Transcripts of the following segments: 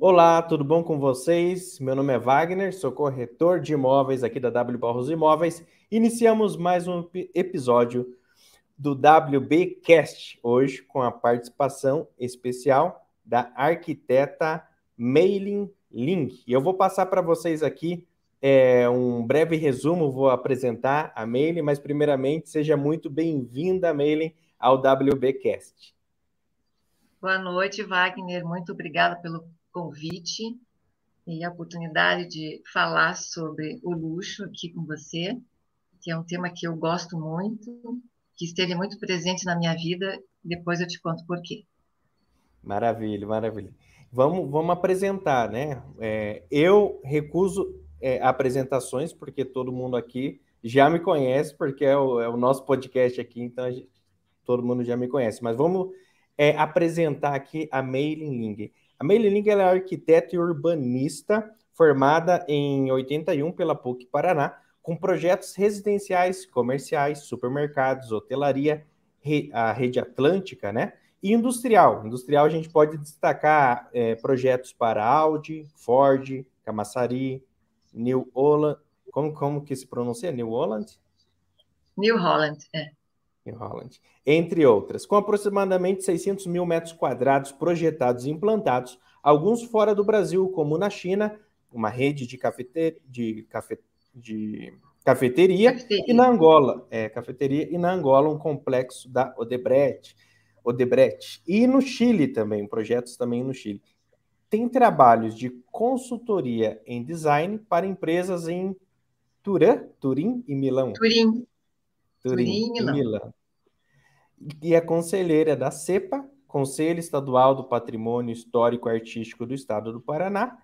Olá, tudo bom com vocês? Meu nome é Wagner, sou corretor de imóveis aqui da W Barros Imóveis. Iniciamos mais um episódio do WBcast, hoje com a participação especial da arquiteta Meiling Ling. E eu vou passar para vocês aqui é, um breve resumo, vou apresentar a Meiling, mas primeiramente seja muito bem-vinda, Meiling, ao WBcast. Boa noite, Wagner. Muito obrigada pelo convite e a oportunidade de falar sobre o luxo aqui com você, que é um tema que eu gosto muito, que esteve muito presente na minha vida. Depois eu te conto por quê. Maravilha, maravilha. Vamos, vamos apresentar, né? É, eu recuso é, apresentações, porque todo mundo aqui já me conhece, porque é o, é o nosso podcast aqui, então gente, todo mundo já me conhece. Mas vamos é, apresentar aqui a Mailing Ling. A Mailing Ling é arquiteta e urbanista, formada em 81 pela PUC Paraná, com projetos residenciais, comerciais, supermercados, hotelaria, a rede atlântica, né? E industrial. Industrial a gente pode destacar é, projetos para Audi, Ford, Camaçari, New Holland. Como, como que se pronuncia? New Holland? New Holland, é. New Holland. Entre outras. Com aproximadamente 600 mil metros quadrados projetados e implantados, alguns fora do Brasil, como na China, uma rede de, cafete... de, cafe... de cafeteria, cafeteria, e na Angola, é, cafeteria, e na Angola um complexo da Odebrecht, Odebrecht. E no Chile também, projetos também no Chile tem trabalhos de consultoria em design para empresas em Turim, Turim e Milão. Turim. Turim, Turim e Milão. Milão. E é conselheira da CEPA, Conselho Estadual do Patrimônio Histórico Artístico do Estado do Paraná.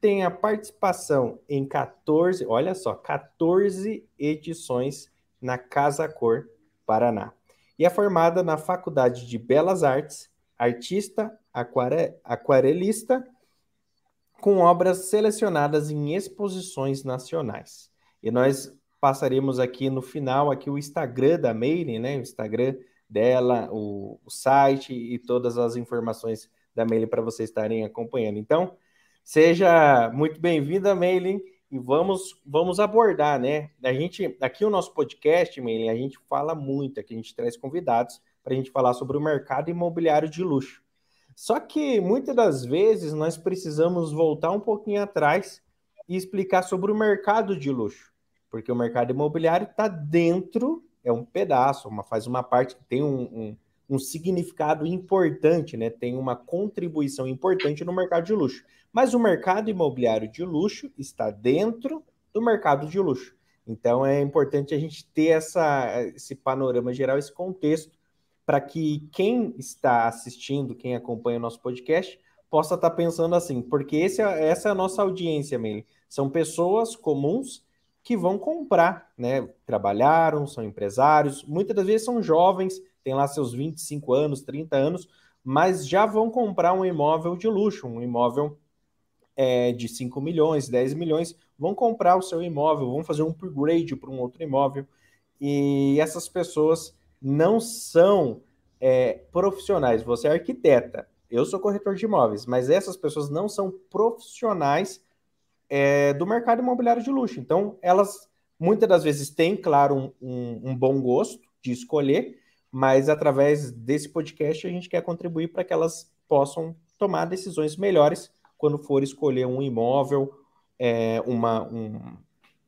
Tem a participação em 14, olha só, 14 edições na Casa Cor Paraná. E é formada na Faculdade de Belas Artes, artista, aquare, aquarelista com obras selecionadas em exposições nacionais. E nós passaremos aqui no final aqui o Instagram da Mailing, né? O Instagram dela, o, o site e todas as informações da Mailing para vocês estarem acompanhando. Então, seja muito bem-vinda, Mailing, e vamos vamos abordar, né? A gente aqui o nosso podcast, Mailing, a gente fala muito, aqui a gente traz convidados para a gente falar sobre o mercado imobiliário de luxo. Só que muitas das vezes nós precisamos voltar um pouquinho atrás e explicar sobre o mercado de luxo, porque o mercado imobiliário está dentro, é um pedaço, uma, faz uma parte que tem um, um, um significado importante, né? tem uma contribuição importante no mercado de luxo. Mas o mercado imobiliário de luxo está dentro do mercado de luxo. Então é importante a gente ter essa, esse panorama geral, esse contexto para que quem está assistindo, quem acompanha o nosso podcast, possa estar tá pensando assim, porque esse, é, essa é a nossa audiência, Meli. São pessoas comuns que vão comprar, né? Trabalharam, são empresários, muitas das vezes são jovens, têm lá seus 25 anos, 30 anos, mas já vão comprar um imóvel de luxo, um imóvel é, de 5 milhões, 10 milhões, vão comprar o seu imóvel, vão fazer um upgrade para um outro imóvel. E essas pessoas não são é, profissionais. Você é arquiteta, eu sou corretor de imóveis, mas essas pessoas não são profissionais é, do mercado imobiliário de luxo. Então, elas muitas das vezes têm, claro, um, um, bom gosto de escolher, mas através desse podcast a gente quer contribuir para que elas possam tomar decisões melhores quando for escolher um imóvel, é, uma, um,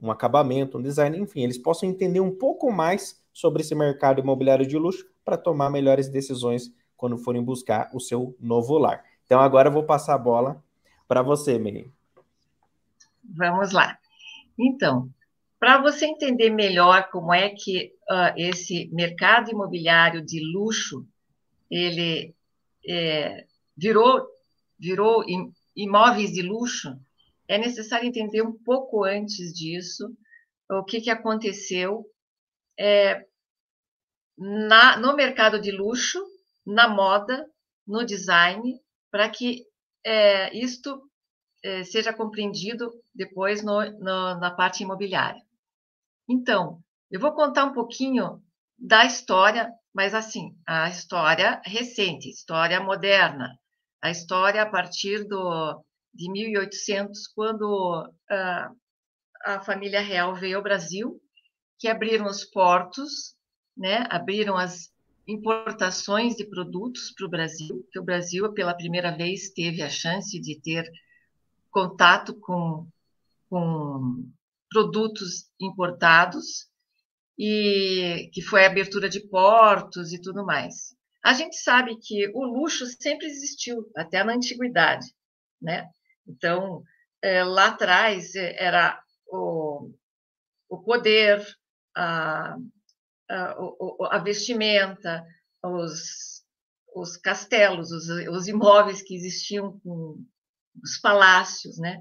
um acabamento, um design, enfim, eles possam entender um pouco mais sobre esse mercado imobiliário de luxo para tomar melhores decisões quando forem buscar o seu novo lar. Então, agora eu vou passar a bola para você, Meire. Vamos lá. Então, para você entender melhor como é que uh, esse mercado imobiliário de luxo ele é, virou virou imóveis de luxo, é necessário entender um pouco antes disso o que, que aconteceu é, na, no mercado de luxo, na moda, no design, para que é, isto é, seja compreendido depois no, no, na parte imobiliária. Então, eu vou contar um pouquinho da história, mas assim, a história recente, história moderna, a história a partir do, de 1800, quando uh, a família real veio ao Brasil, que abriram os portos, né? abriram as importações de produtos para o Brasil, que o Brasil, pela primeira vez, teve a chance de ter contato com, com produtos importados, e que foi a abertura de portos e tudo mais. A gente sabe que o luxo sempre existiu, até na antiguidade, né? Então, é, lá atrás é, era o, o poder, a, a, a vestimenta, os, os castelos, os, os, imóveis que existiam, com os palácios, né?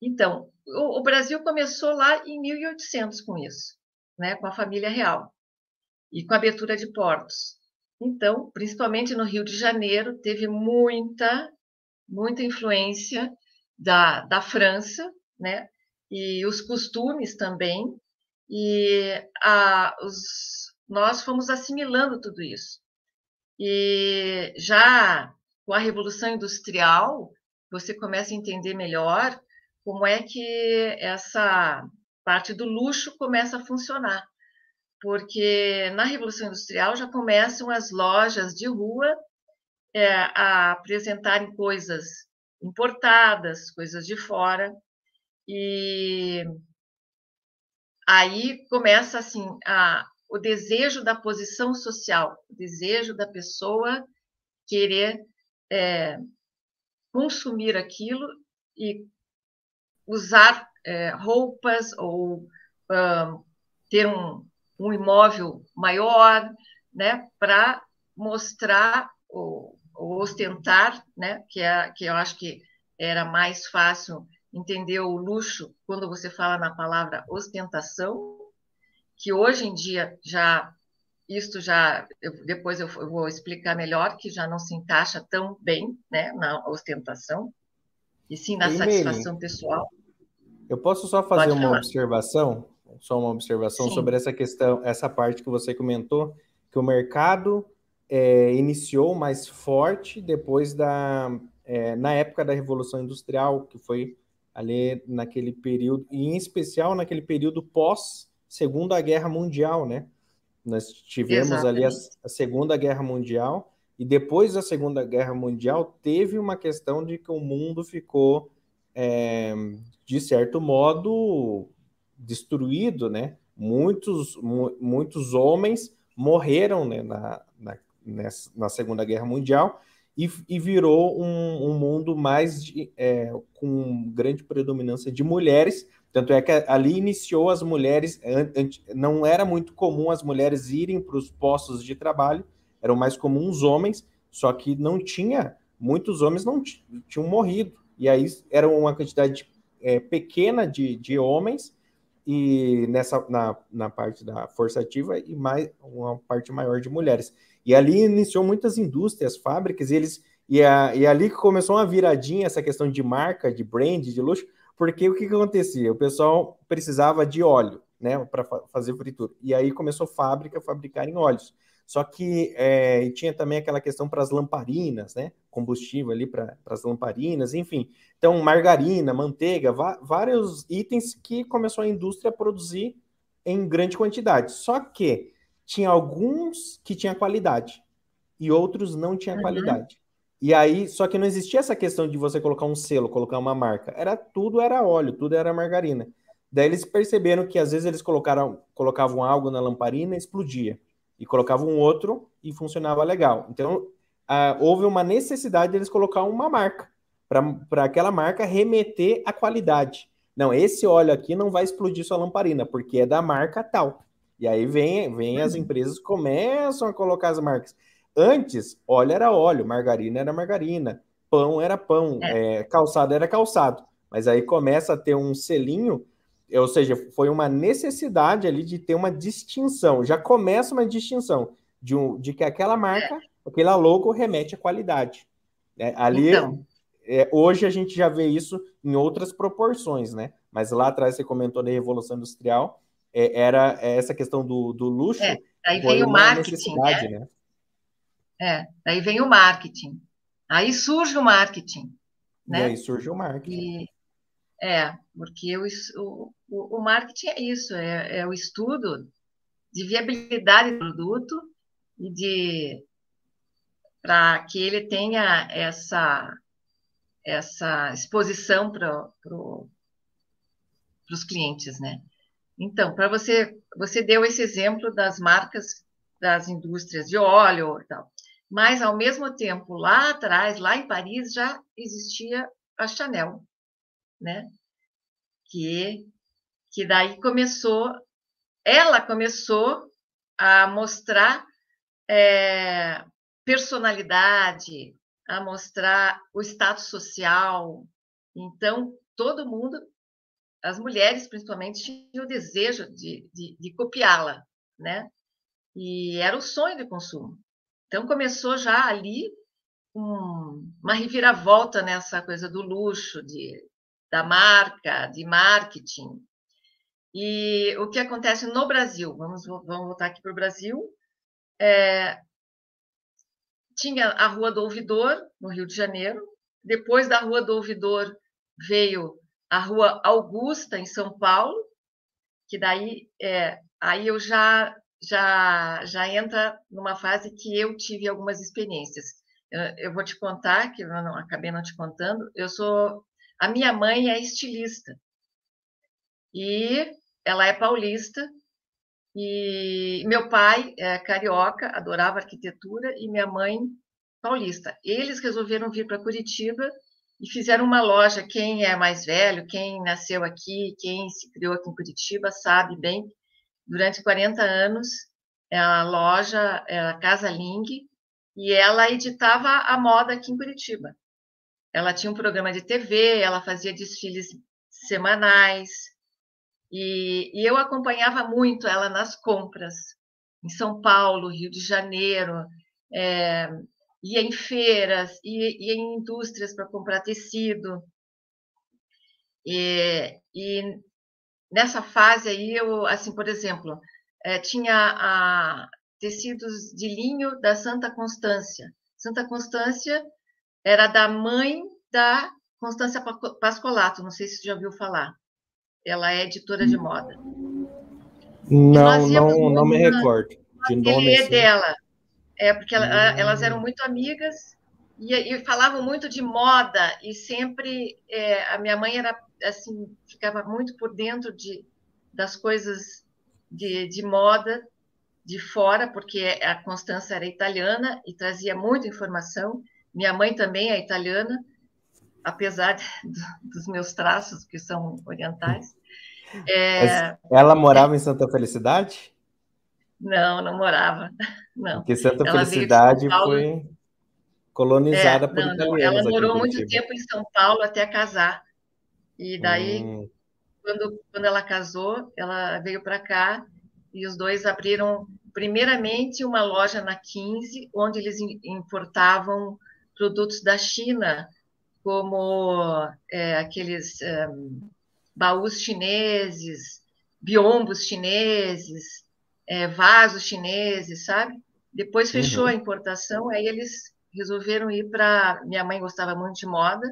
Então, o, o Brasil começou lá em 1800 com isso, né? Com a família real e com a abertura de portos. Então, principalmente no Rio de Janeiro, teve muita, muita influência da, da França, né? E os costumes também. E a, os, nós fomos assimilando tudo isso. E já com a Revolução Industrial, você começa a entender melhor como é que essa parte do luxo começa a funcionar. Porque na Revolução Industrial já começam as lojas de rua é, a apresentarem coisas importadas, coisas de fora, e aí começa assim a, o desejo da posição social, o desejo da pessoa querer é, consumir aquilo e usar é, roupas ou ter um, um imóvel maior, né, para mostrar ou, ou, ostentar, né, que, é, que eu acho que era mais fácil entender o luxo quando você fala na palavra ostentação, que hoje em dia já isto já eu, depois eu, eu, vou explicar melhor que já não se encaixa tão bem, né, na ostentação e sim na e satisfação pessoal. Eu posso só fazer Pode uma falar. observação só uma observação Sim. sobre essa questão, essa parte que você comentou, que o mercado é, iniciou mais forte depois da, é, na época da Revolução Industrial, que foi ali naquele período, e em especial naquele período pós Segunda Guerra Mundial, né? Nós tivemos Exatamente. ali a, a Segunda Guerra Mundial, e depois da Segunda Guerra Mundial teve uma questão de que o mundo ficou, é, de certo modo, destruído, né? Muitos, muitos homens morreram né, na, na, nessa, na Segunda Guerra Mundial e, e virou um, um, mundo mais de, é, com grande predominância de mulheres. Tanto é que ali iniciou as mulheres, não era muito comum as mulheres irem para os postos de trabalho, eram mais comuns homens, só que não tinha, muitos homens não tinham morrido. E aí era uma quantidade é, pequena de, de homens e nessa na, na parte da força ativa e mais uma parte maior de mulheres. E ali iniciou muitas indústrias, fábricas, e eles e, a, e ali que começou uma viradinha essa questão de marca, de brand, de luxo, porque o que, que acontecia? O pessoal precisava de óleo, né, para fa fazer fritura. E aí começou a fábrica a fabricar em óleos. Só que é, tinha também aquela questão para as lamparinas, né? Combustível ali para as lamparinas, enfim. Então, margarina, manteiga, vários itens que começou a indústria a produzir em grande quantidade. Só que tinha alguns que tinham qualidade e outros não tinham uhum. qualidade. E aí, só que não existia essa questão de você colocar um selo, colocar uma marca. Era tudo era óleo, tudo era margarina. Daí eles perceberam que às vezes eles colocaram, colocavam algo na lamparina e explodia e colocava um outro e funcionava legal. Então, houve uma necessidade deles colocar uma marca, para aquela marca remeter a qualidade. Não, esse óleo aqui não vai explodir sua lamparina, porque é da marca tal. E aí vem, vem as uhum. empresas começam a colocar as marcas. Antes, óleo era óleo, margarina era margarina, pão era pão, é. É, calçado era calçado. Mas aí começa a ter um selinho ou seja, foi uma necessidade ali de ter uma distinção. Já começa uma distinção de, um, de que aquela marca, aquela logo remete à qualidade. É, ali, então. é, hoje a gente já vê isso em outras proporções, né? Mas lá atrás você comentou da Revolução Industrial, é, era essa questão do, do luxo. É, aí vem o marketing, né? né? É, aí vem o marketing. Aí surge o marketing. Né? E aí surge o marketing. E, é, porque o, o, o marketing é isso, é, é o estudo de viabilidade do produto e de para que ele tenha essa essa exposição para pro, os clientes, né? Então, para você você deu esse exemplo das marcas das indústrias de óleo e tal, mas ao mesmo tempo lá atrás, lá em Paris já existia a Chanel, né? Que que daí começou, ela começou a mostrar é, personalidade, a mostrar o status social. Então, todo mundo, as mulheres principalmente, tinham o desejo de, de, de copiá-la, né? E era o sonho de consumo. Então, começou já ali um, uma reviravolta nessa coisa do luxo, de, da marca, de marketing. E o que acontece no Brasil? Vamos, vamos voltar aqui para o Brasil. É, tinha a Rua do Ouvidor, no Rio de Janeiro. Depois da Rua do Ouvidor veio a Rua Augusta, em São Paulo, que daí é, aí eu já já já entra numa fase que eu tive algumas experiências. Eu, eu vou te contar que eu não acabei não te contando. Eu sou a minha mãe é estilista e ela é paulista e meu pai é carioca, adorava arquitetura, e minha mãe paulista. Eles resolveram vir para Curitiba e fizeram uma loja. Quem é mais velho, quem nasceu aqui, quem se criou aqui em Curitiba, sabe bem. Durante 40 anos, a loja era a Casa Ling e ela editava a moda aqui em Curitiba. Ela tinha um programa de TV, ela fazia desfiles semanais, e, e, eu acompanhava muito ela nas compras, em São Paulo, Rio de Janeiro, é, ia em feiras, ia, ia em indústrias para comprar tecido. E, e, nessa fase aí, eu, assim, por exemplo, é, tinha a, tecidos de linho da Santa Constância. Santa Constância era da mãe da Constância Pascolato, não sei se você já ouviu falar. Ela é editora de moda. Não, não, não me recordo. De nome assim. dela. É, porque ela, hum. elas eram muito amigas e, e, falavam muito de moda e sempre é, a minha mãe era assim ficava muito por dentro de das coisas de, de moda de fora porque a Constança era italiana e trazia muita informação minha mãe também é italiana apesar de, dos meus traços que são orientais é... Ela morava em Santa Felicidade? Não, não morava. Não. Porque Santa ela Felicidade foi colonizada é, por não, italianos. Ela morou muito tempo em São Paulo até casar. E daí, hum. quando, quando ela casou, ela veio para cá e os dois abriram, primeiramente, uma loja na 15, onde eles importavam produtos da China, como é, aqueles. Um, baús chineses, biombos chineses, é, vasos chineses, sabe? Depois fechou uhum. a importação, aí eles resolveram ir para. Minha mãe gostava muito de moda,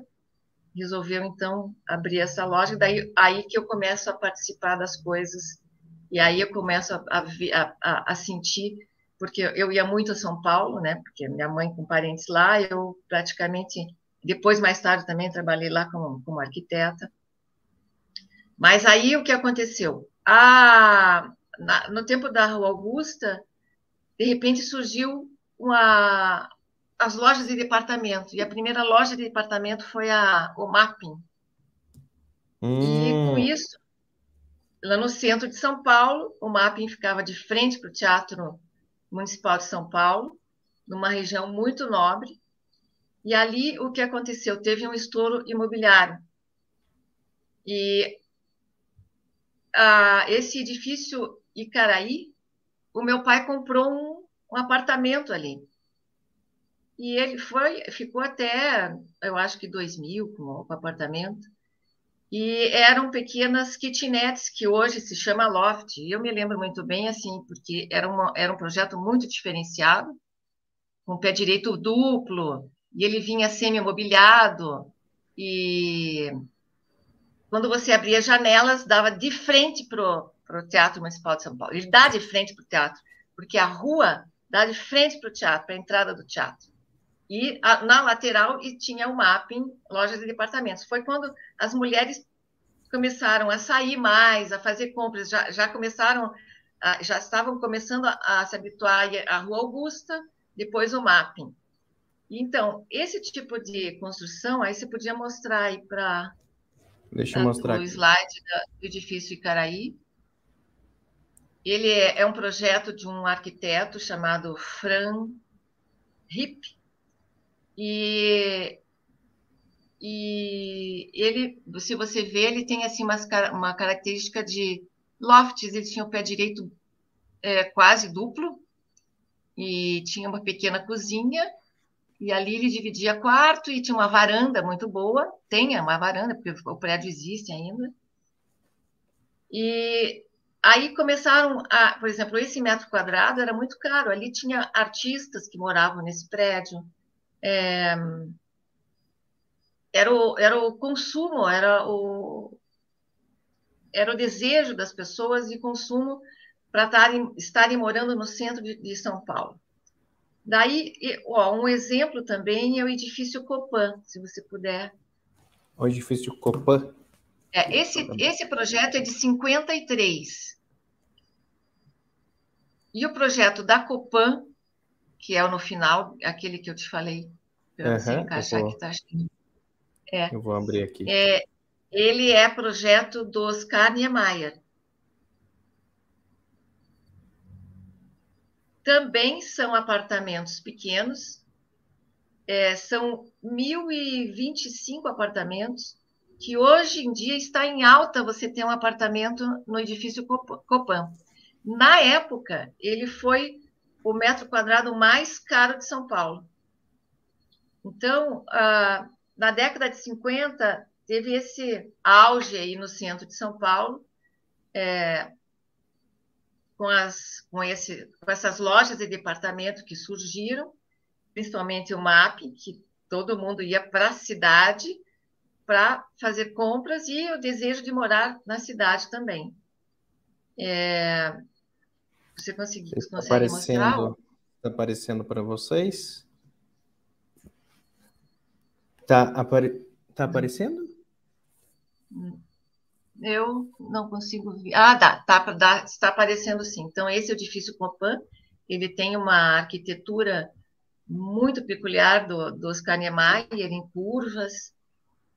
resolveu então abrir essa loja. Daí aí que eu começo a participar das coisas e aí eu começo a, a, a, a sentir, porque eu ia muito a São Paulo, né? Porque minha mãe com parentes lá, eu praticamente depois mais tarde também trabalhei lá como, como arquiteta. Mas aí o que aconteceu? Ah, na, no tempo da Rua Augusta, de repente surgiu uma, as lojas de departamento. E a primeira loja de departamento foi a, o Mapping. Hum. E com isso, lá no centro de São Paulo, o Mapping ficava de frente para o Teatro Municipal de São Paulo, numa região muito nobre. E ali o que aconteceu? Teve um estouro imobiliário. E ah, esse edifício Icaraí, o meu pai comprou um, um apartamento ali. E ele foi, ficou até, eu acho que 2000 com o apartamento. E eram pequenas kitnets, que hoje se chama loft. E eu me lembro muito bem, assim, porque era, uma, era um projeto muito diferenciado, com pé direito duplo, e ele vinha semi-mobiliado, e quando você abria janelas, dava de frente para o Teatro Municipal de São Paulo. Ele dá de frente para o teatro, porque a rua dá de frente para o teatro, para a entrada do teatro. E a, na lateral e tinha o mapping, lojas de departamentos. Foi quando as mulheres começaram a sair mais, a fazer compras, já, já começaram, a, já estavam começando a, a se habituar à Rua Augusta, depois o mapping. Então, esse tipo de construção, aí você podia mostrar aí para Deixa eu mostrar. O slide do edifício Icaraí. Ele é, é, um projeto de um arquiteto chamado Fran Hip. E, e ele, se você vê, ele tem assim uma, uma característica de lofts. Ele tinha o pé direito é, quase duplo e tinha uma pequena cozinha e ali ele dividia quarto e tinha uma varanda muito boa. Tem uma varanda, porque o prédio existe ainda. E aí começaram a, por exemplo, esse metro quadrado era muito caro. Ali tinha artistas que moravam nesse prédio. É, era, o, era o consumo, era o, era o desejo das pessoas de consumo para estarem, estarem morando no centro de, de São Paulo. Daí, ó, um exemplo também é o edifício Copan, se você puder. O edifício Copan. É, esse, esse projeto é de 53. E o projeto da Copan, que é o no final, aquele que eu te falei, para uhum, você encaixar vou... aqui, tá? É, eu vou abrir aqui. É, ele é projeto do Oscar Niemeyer. Também são apartamentos pequenos, é, são 1.025 apartamentos, que hoje em dia está em alta você ter um apartamento no edifício Copan. Na época, ele foi o metro quadrado mais caro de São Paulo. Então, ah, na década de 50, teve esse auge aí no centro de São Paulo, é, com, as, com, esse, com essas lojas de departamento que surgiram, principalmente o MAP, que todo mundo ia para a cidade para fazer compras e o desejo de morar na cidade também. É, você conseguiu, está aparecendo, Está aparecendo para vocês? Está apare... tá aparecendo? Eu não consigo ver. Ah, dá, tá, dá, está aparecendo sim. Então, esse edifício Copan, ele tem uma arquitetura muito peculiar do, do Oscar Niemeyer, em curvas,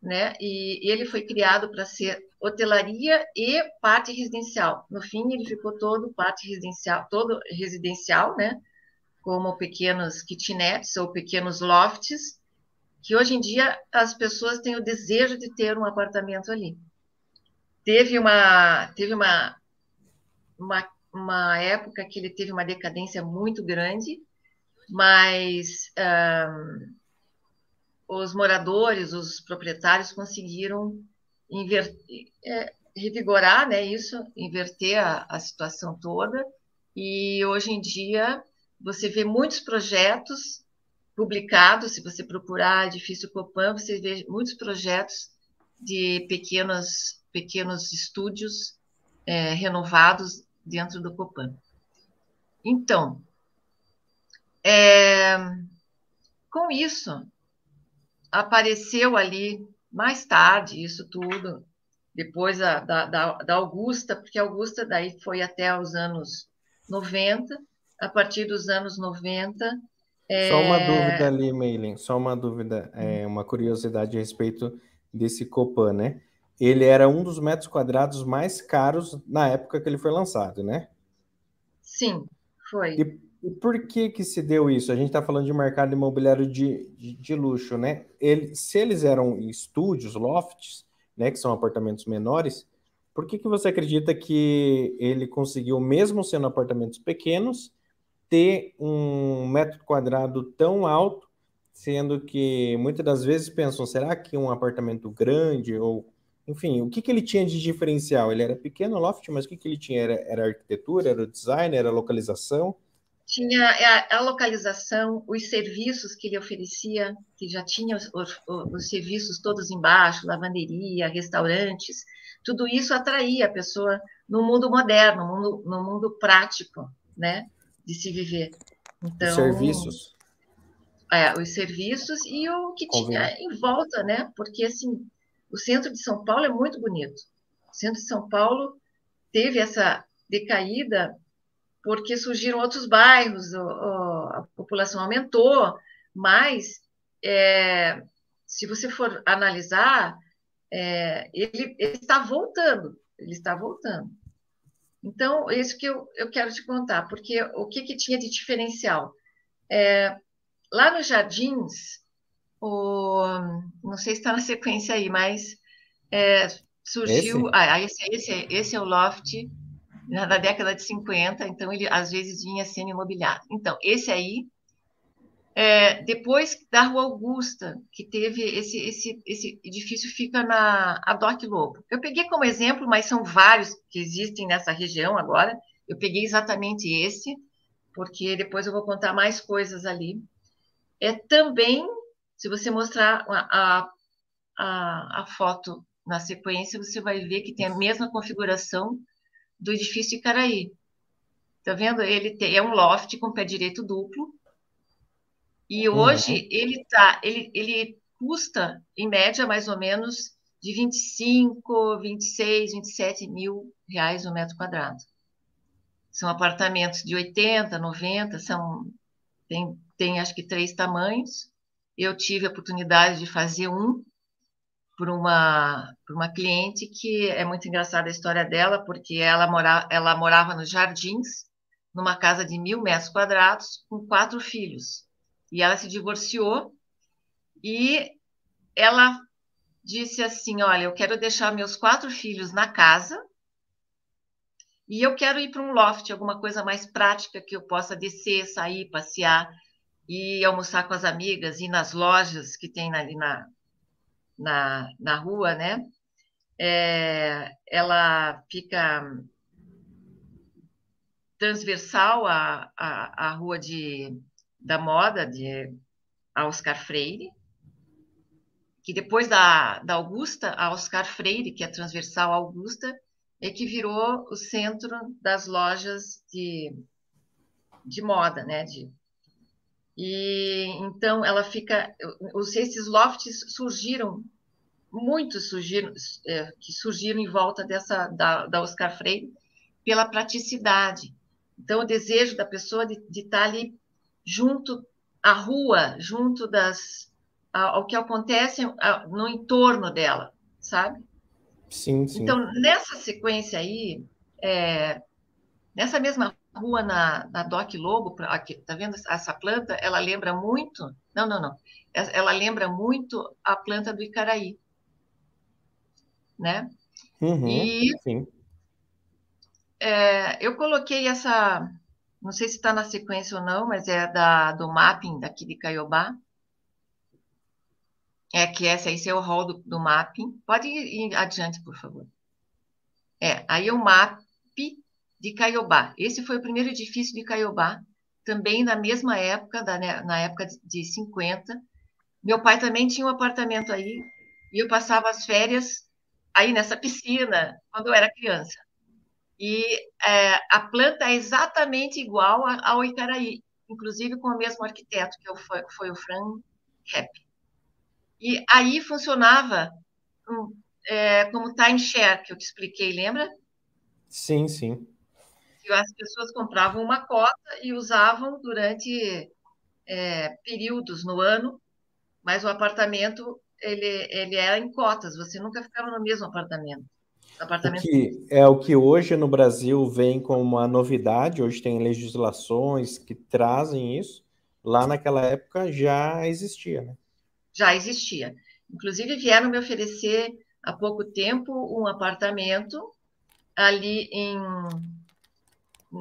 né? E ele foi criado para ser hotelaria e parte residencial. No fim, ele ficou todo parte residencial, todo residencial, né? Como pequenos kitnets ou pequenos lofts, que hoje em dia as pessoas têm o desejo de ter um apartamento ali. Teve uma, teve uma, uma, uma época que ele teve uma decadência muito grande, mas um, os moradores, os proprietários conseguiram inverter, é, revigorar né, isso, inverter a, a situação toda, e hoje em dia você vê muitos projetos publicados, se você procurar Edifício Copan, você vê muitos projetos de pequenos pequenos estúdios é, renovados dentro do Copan. Então, é, com isso, apareceu ali, mais tarde, isso tudo, depois da, da, da Augusta, porque a Augusta daí foi até os anos 90, a partir dos anos 90. É... Só uma dúvida ali, Meilin, só uma dúvida, é, uma curiosidade a respeito desse Copan, né? ele era um dos metros quadrados mais caros na época que ele foi lançado, né? Sim, foi. E, e por que que se deu isso? A gente está falando de mercado imobiliário de, de, de, luxo, né? Ele, se eles eram estúdios, lofts, né, que são apartamentos menores, por que que você acredita que ele conseguiu, mesmo sendo apartamentos pequenos, ter um metro quadrado tão alto, sendo que muitas das vezes pensam, será que um apartamento grande ou enfim, o que, que ele tinha de diferencial? Ele era pequeno loft, mas o que, que ele tinha? Era, era arquitetura, era design, era localização? Tinha a, a, localização, os serviços que ele oferecia, que já tinha os, os, os, serviços todos embaixo, lavanderia, restaurantes, tudo isso atraía a pessoa no mundo moderno, no mundo, no mundo prático, né, de se viver. Então, os serviços. É, os serviços e o que tinha em volta, né? Porque assim, o centro de São Paulo é muito bonito. O centro de São Paulo teve essa decaída porque surgiram outros bairros, a população aumentou, mas é, se você for analisar, é, ele, ele, está voltando, ele está voltando. Então, é isso que eu, eu quero te contar, porque o que, que tinha de diferencial? É, lá nos Jardins, o, não sei se está na sequência aí, mas é, surgiu. Esse? Ah, esse, esse, esse é o loft na década de 50, então ele às vezes vinha sendo imobiliado. Então, esse aí, é, depois da Rua Augusta, que teve esse, esse, esse edifício fica na Adoc Lobo. Eu peguei como exemplo, mas são vários que existem nessa região agora. Eu peguei exatamente esse, porque depois eu vou contar mais coisas ali. É também, se você mostrar a, a, a foto na sequência, você vai ver que tem a mesma configuração do edifício Icaraí. Tá vendo? Ele tem, é um loft com pé direito duplo. E uhum. hoje uhum. ele tá, ele, ele custa, em média, mais ou menos de 25, 26, 27 mil reais o metro quadrado. São apartamentos de 80, 90, são, tem, tem acho que três tamanhos. Eu tive a oportunidade de fazer um por uma, por uma cliente que é muito engraçada a história dela, porque ela, mora, ela morava nos Jardins, numa casa de mil metros quadrados, com quatro filhos. E ela se divorciou e ela disse assim: Olha, eu quero deixar meus quatro filhos na casa e eu quero ir para um loft, alguma coisa mais prática que eu possa descer, sair, passear e almoçar com as amigas, ir nas lojas que tem ali na, na, na rua, né? É, ela fica transversal à, à, à rua de, da moda de Oscar Freire, que depois da, da Augusta, a Oscar Freire, que é transversal à Augusta, é que virou o centro das lojas de, de moda, né? De, e então ela fica. Os, esses lofts surgiram, muitos surgiram, é, que surgiram em volta dessa da, da Oscar Freire pela praticidade. Então, o desejo da pessoa de, de estar ali junto à rua, junto das ao que acontece no entorno dela, sabe? Sim, sim. Então, nessa sequência aí, é, nessa mesma rua na, na Doc Lobo, aqui, tá vendo essa planta? Ela lembra muito. Não, não, não. Ela lembra muito a planta do Icaraí. Né? Uhum, e é, eu coloquei essa. Não sei se está na sequência ou não, mas é da, do mapping daqui de Caiobá. É que essa aí é o rol do, do mapping. Pode ir, ir adiante, por favor. É, aí o map de Caiobá. Esse foi o primeiro edifício de Caiobá, também na mesma época, da, né, na época de 50. Meu pai também tinha um apartamento aí, e eu passava as férias aí nessa piscina, quando eu era criança. E é, a planta é exatamente igual ao Icaraí, inclusive com o mesmo arquiteto, que foi, foi o Fran Hepp. E aí funcionava um, é, como timeshare, que eu te expliquei, lembra? Sim, sim as pessoas compravam uma cota e usavam durante é, períodos no ano, mas o apartamento ele, ele era em cotas, você nunca ficava no mesmo apartamento. apartamento... O que é o que hoje no Brasil vem como uma novidade, hoje tem legislações que trazem isso, lá naquela época já existia, né? Já existia. Inclusive vieram me oferecer há pouco tempo um apartamento ali em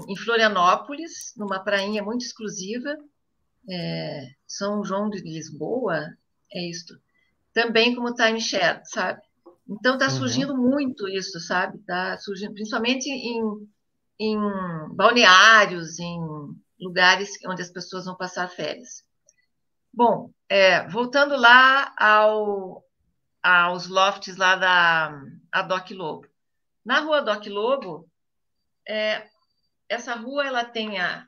em Florianópolis, numa prainha muito exclusiva, é, São João de Lisboa, é isso. Também como timeshare, sabe? Então está uhum. surgindo uhum. muito isso, sabe? Está surgindo, principalmente em, em balneários, em lugares onde as pessoas vão passar férias. Bom, é, voltando lá ao, aos lofts lá da Doc Lobo. Na rua Doc Lobo, é, essa rua ela tem a,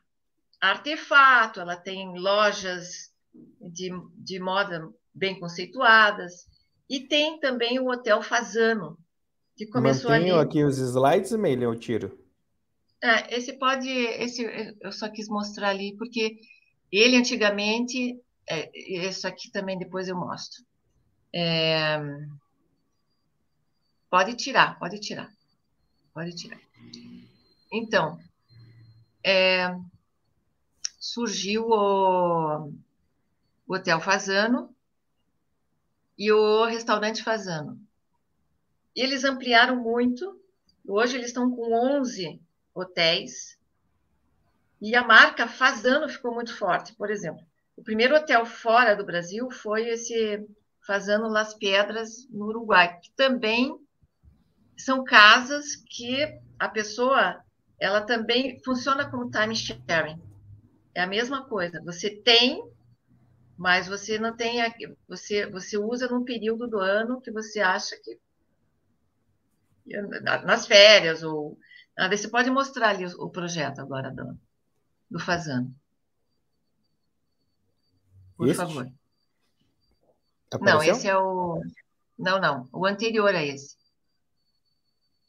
artefato, ela tem lojas de, de moda bem conceituadas, e tem também o Hotel Fazano, que começou Mantenho ali... aqui os slides, Meile, eu tiro. É, esse pode, esse eu só quis mostrar ali, porque ele antigamente, é, isso aqui também depois eu mostro. É, pode tirar, pode tirar, pode tirar. Então, é, surgiu o, o Hotel Fazano e o Restaurante Fazano. E eles ampliaram muito. Hoje eles estão com 11 hotéis. E a marca Fazano ficou muito forte. Por exemplo, o primeiro hotel fora do Brasil foi esse Fazano Las Piedras, no Uruguai, que também são casas que a pessoa ela também funciona como time sharing. É a mesma coisa. Você tem, mas você não tem. Você, você usa num período do ano que você acha que. Nas férias, ou. Você pode mostrar ali o, projeto agora do, do Fazano. Por este? favor. Apareceu? Não, esse é o. Não, não. O anterior é esse.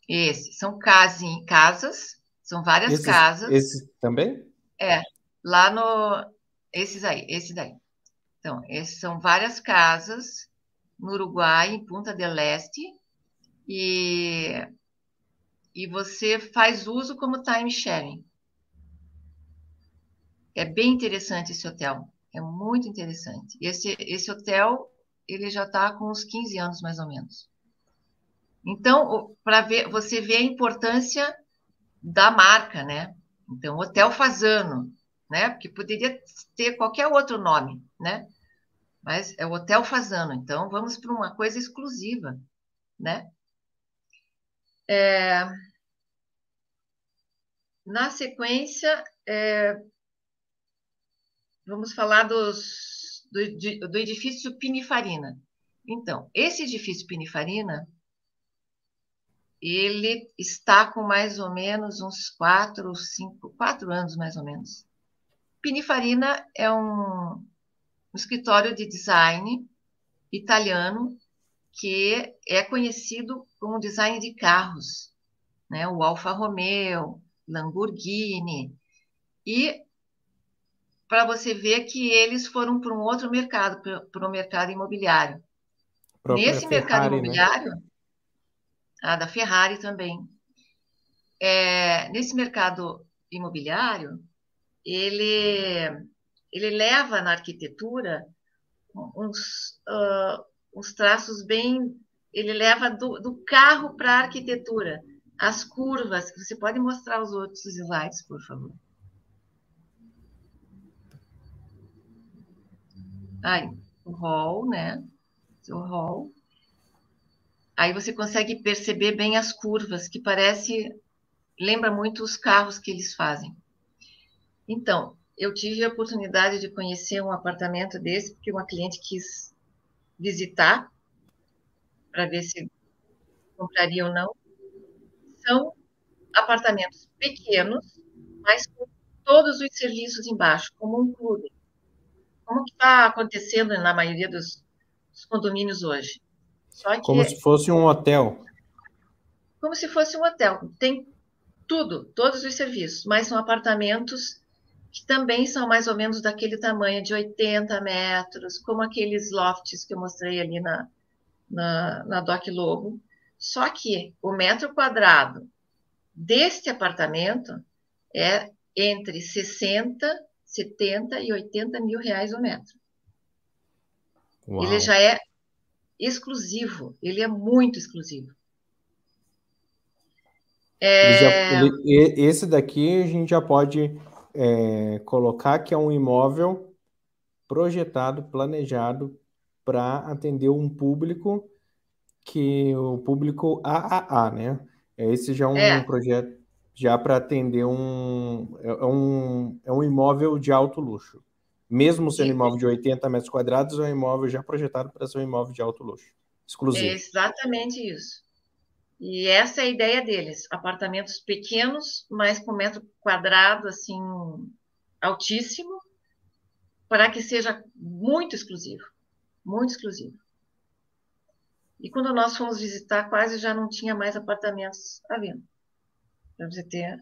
Esse. São casas, casas são várias esse, casas. Esse também? É. Lá no. Esses aí, esse daí. Então, esses são várias casas no Uruguai, em Punta del Este, e, e você faz uso como time sharing. É bem interessante esse hotel, é muito interessante. Esse, esse hotel, ele já está com uns 15 anos, mais ou menos. Então, para ver, você vê a importância da marca, né? Então, Hotel Fazano, né? Porque poderia ter qualquer outro nome, né? Mas é o Hotel Fazano, então vamos para uma coisa exclusiva, né? É... Na sequência, é... vamos falar dos, do, do edifício Pinifarina. Então, esse edifício Pinifarina, ele está com mais ou menos uns quatro, cinco, quatro anos mais ou menos. Pinifarina é um, um escritório de design italiano que é conhecido como design de carros, né? O Alfa Romeo, Lamborghini e para você ver que eles foram para um outro mercado, para o mercado imobiliário. Nesse Ferrari, mercado né? imobiliário, né? A da Ferrari também. É, nesse mercado imobiliário, ele, ele leva na arquitetura uns, uh, uns traços bem. Ele leva do, do carro para a arquitetura, as curvas. Você pode mostrar os outros slides, por favor. Aí, o hall, né? O hall. Aí você consegue perceber bem as curvas, que parece. lembra muito os carros que eles fazem. Então, eu tive a oportunidade de conhecer um apartamento desse, porque uma cliente quis visitar, para ver se compraria ou não. São apartamentos pequenos, mas com todos os serviços embaixo, como um clube. Como está acontecendo na maioria dos, dos condomínios hoje. Que, como se fosse um hotel. Como se fosse um hotel. Tem tudo, todos os serviços, mas são apartamentos que também são mais ou menos daquele tamanho, de 80 metros, como aqueles lofts que eu mostrei ali na, na, na Doc Lobo. Só que o metro quadrado deste apartamento é entre 60, 70 e 80 mil reais o metro. Uau. Ele já é exclusivo, ele é muito exclusivo. É... Ele já, ele, esse daqui a gente já pode é, colocar que é um imóvel projetado, planejado para atender um público que o público AAA, né? Esse já é um é. projeto, já para atender um é, é, um, é um imóvel de alto luxo. Mesmo sendo imóvel de 80 metros quadrados, é um imóvel já projetado para ser um imóvel de alto luxo, exclusivo. É exatamente isso. E essa é a ideia deles: apartamentos pequenos, mas com metro quadrado assim altíssimo, para que seja muito exclusivo, muito exclusivo. E quando nós fomos visitar, quase já não tinha mais apartamentos à venda. Para você ter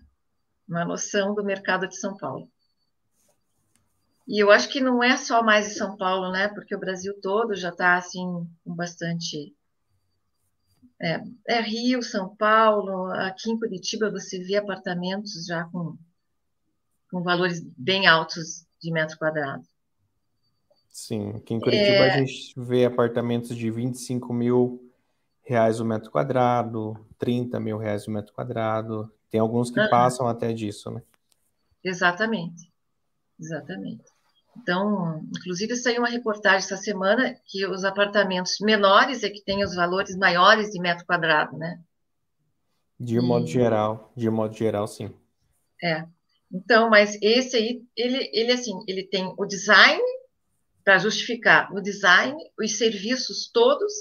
uma noção do mercado de São Paulo. E eu acho que não é só mais em São Paulo, né? Porque o Brasil todo já está assim com bastante é, é, Rio, São Paulo, aqui em Curitiba você vê apartamentos já com, com valores bem altos de metro quadrado. Sim, aqui em Curitiba é... a gente vê apartamentos de 25 mil reais o metro quadrado, 30 mil reais o metro quadrado. Tem alguns que uhum. passam até disso, né? Exatamente, exatamente. Então, inclusive saiu uma reportagem essa semana que os apartamentos menores é que têm os valores maiores de metro quadrado, né? De modo e... geral, de modo geral, sim. É. Então, mas esse aí, ele, ele assim, ele tem o design para justificar o design, os serviços todos,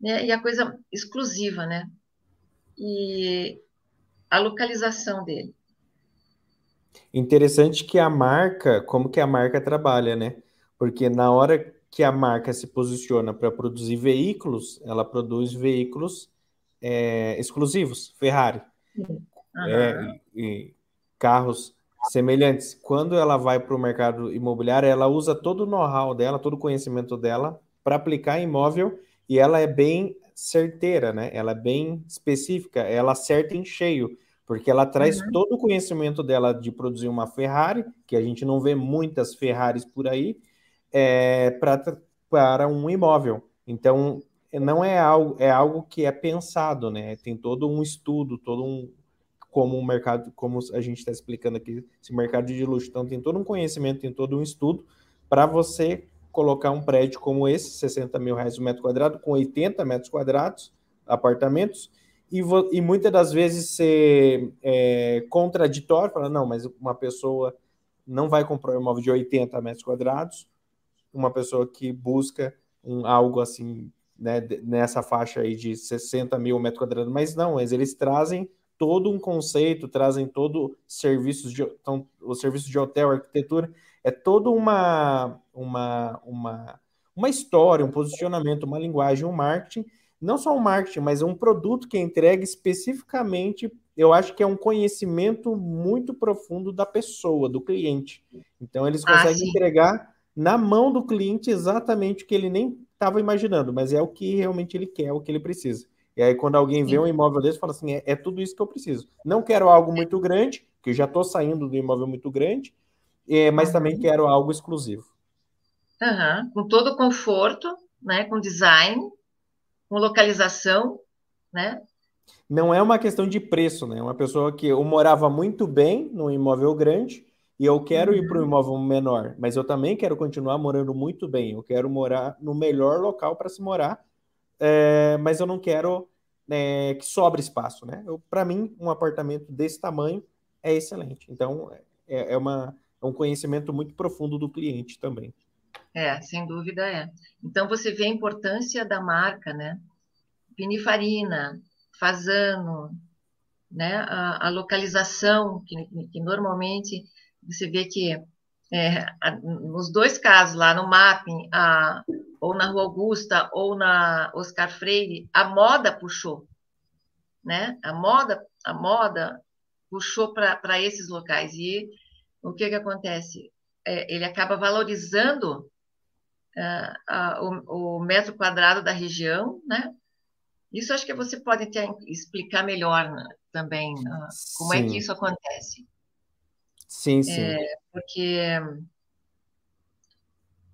né, e a coisa exclusiva, né? E a localização dele. Interessante que a marca, como que a marca trabalha, né? Porque na hora que a marca se posiciona para produzir veículos, ela produz veículos é, exclusivos, Ferrari. Uhum. É, e, e carros semelhantes. Quando ela vai para o mercado imobiliário, ela usa todo o know-how dela, todo o conhecimento dela para aplicar imóvel e ela é bem certeira, né? Ela é bem específica, ela acerta em cheio, porque ela traz uhum. todo o conhecimento dela de produzir uma Ferrari, que a gente não vê muitas Ferraris por aí, é, pra, para um imóvel. Então, não é algo, é algo que é pensado, né? Tem todo um estudo, todo um, como o mercado, como a gente está explicando aqui, esse mercado de luxo. Então, tem todo um conhecimento, tem todo um estudo para você colocar um prédio como esse, 60 mil reais o metro quadrado, com 80 metros quadrados, apartamentos, e, e muitas das vezes ser é, contraditório, falar, não, mas uma pessoa não vai comprar um imóvel de 80 metros quadrados, uma pessoa que busca um, algo assim, né, nessa faixa aí de 60 mil metros quadrados, mas não, mas eles trazem todo um conceito, trazem todo serviços de então, o serviço de hotel, arquitetura, é todo uma uma uma uma história, um posicionamento, uma linguagem, um marketing, não só um marketing, mas um produto que é entregue especificamente, eu acho que é um conhecimento muito profundo da pessoa, do cliente. Então eles ah, conseguem ah, entregar na mão do cliente exatamente o que ele nem estava imaginando, mas é o que realmente ele quer, o que ele precisa. E aí, quando alguém vê um imóvel desse, fala assim: é, é tudo isso que eu preciso. Não quero algo muito grande, que eu já estou saindo do imóvel muito grande, é, mas uhum. também quero algo exclusivo. Uhum. Com todo o conforto, né? com design, com localização, né? Não é uma questão de preço, né? Uma pessoa que eu morava muito bem num imóvel grande e eu quero uhum. ir para um imóvel menor, mas eu também quero continuar morando muito bem. Eu quero morar no melhor local para se morar é, mas eu não quero é, que sobre espaço, né? Para mim, um apartamento desse tamanho é excelente. Então, é, é, uma, é um conhecimento muito profundo do cliente também. É, sem dúvida é. Então, você vê a importância da marca, né? Pinifarina, Fazano, né? A, a localização, que, que, normalmente você vê que é, nos dois casos lá no mapping, a, ou na Rua Augusta, ou na Oscar Freire, a moda puxou, né? A moda, a moda puxou para esses locais. E o que, que acontece? É, ele acaba valorizando uh, uh, o, o, metro quadrado da região, né? Isso acho que você pode até explicar melhor né, também uh, como sim. é que isso acontece. Sim, sim. É, porque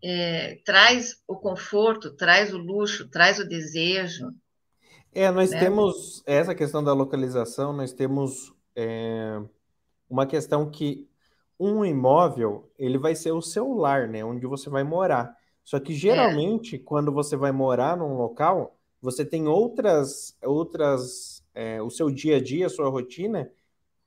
é, traz o conforto, traz o luxo, traz o desejo. É, nós né? temos essa questão da localização, nós temos é, uma questão que um imóvel ele vai ser o seu lar, né, onde você vai morar. Só que geralmente é. quando você vai morar num local, você tem outras outras é, o seu dia a dia, a sua rotina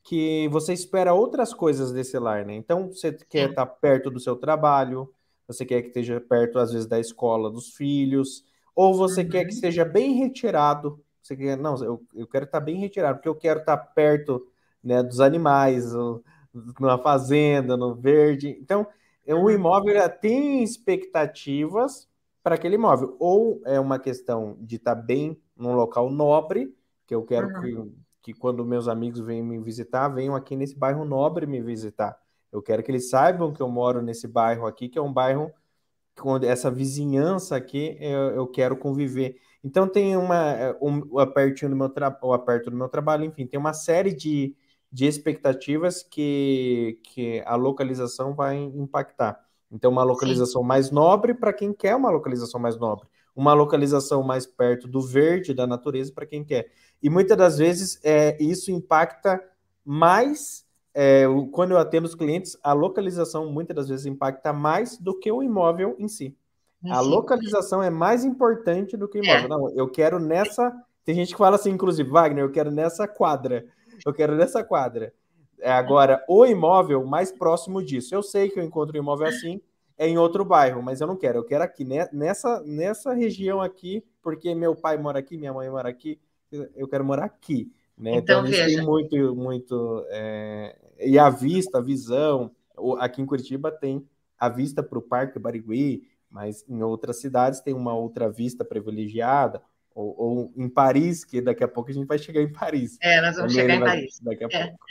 que você espera outras coisas desse lar, né? Então, você quer estar perto do seu trabalho, você quer que esteja perto, às vezes, da escola dos filhos, ou você uhum. quer que esteja uhum. bem retirado. Você quer, não, eu, eu quero estar bem retirado, porque eu quero estar perto né, dos animais, na fazenda, no verde. Então, o uhum. imóvel tem expectativas para aquele imóvel. Ou é uma questão de estar bem num local nobre, que eu quero uhum. que, que quando meus amigos vêm me visitar, venham aqui nesse bairro nobre me visitar. Eu quero que eles saibam que eu moro nesse bairro aqui, que é um bairro com essa vizinhança aqui, eu, eu quero conviver. Então tem uma é, um, o aperto do meu trabalho, aperto do meu trabalho, enfim, tem uma série de, de expectativas que, que a localização vai impactar. Então, uma localização Sim. mais nobre para quem quer uma localização mais nobre, uma localização mais perto do verde, da natureza, para quem quer. E muitas das vezes é, isso impacta mais é, quando eu atendo os clientes, a localização muitas das vezes impacta mais do que o imóvel em si. A localização é mais importante do que o imóvel. É. Não, eu quero nessa. Tem gente que fala assim, inclusive, Wagner, eu quero nessa quadra. Eu quero nessa quadra. É, agora, o imóvel mais próximo disso. Eu sei que eu encontro um imóvel assim é em outro bairro, mas eu não quero. Eu quero aqui, né, nessa, nessa região aqui, porque meu pai mora aqui, minha mãe mora aqui. Eu quero morar aqui. Né? Então, então isso tem muito, muito. É... E a vista, a visão. Aqui em Curitiba tem a vista para o Parque Barigui, mas em outras cidades tem uma outra vista privilegiada. Ou, ou, em Paris, que daqui a pouco a gente vai chegar em Paris. É, nós vamos chegar em Paris. Daqui a é. pouco.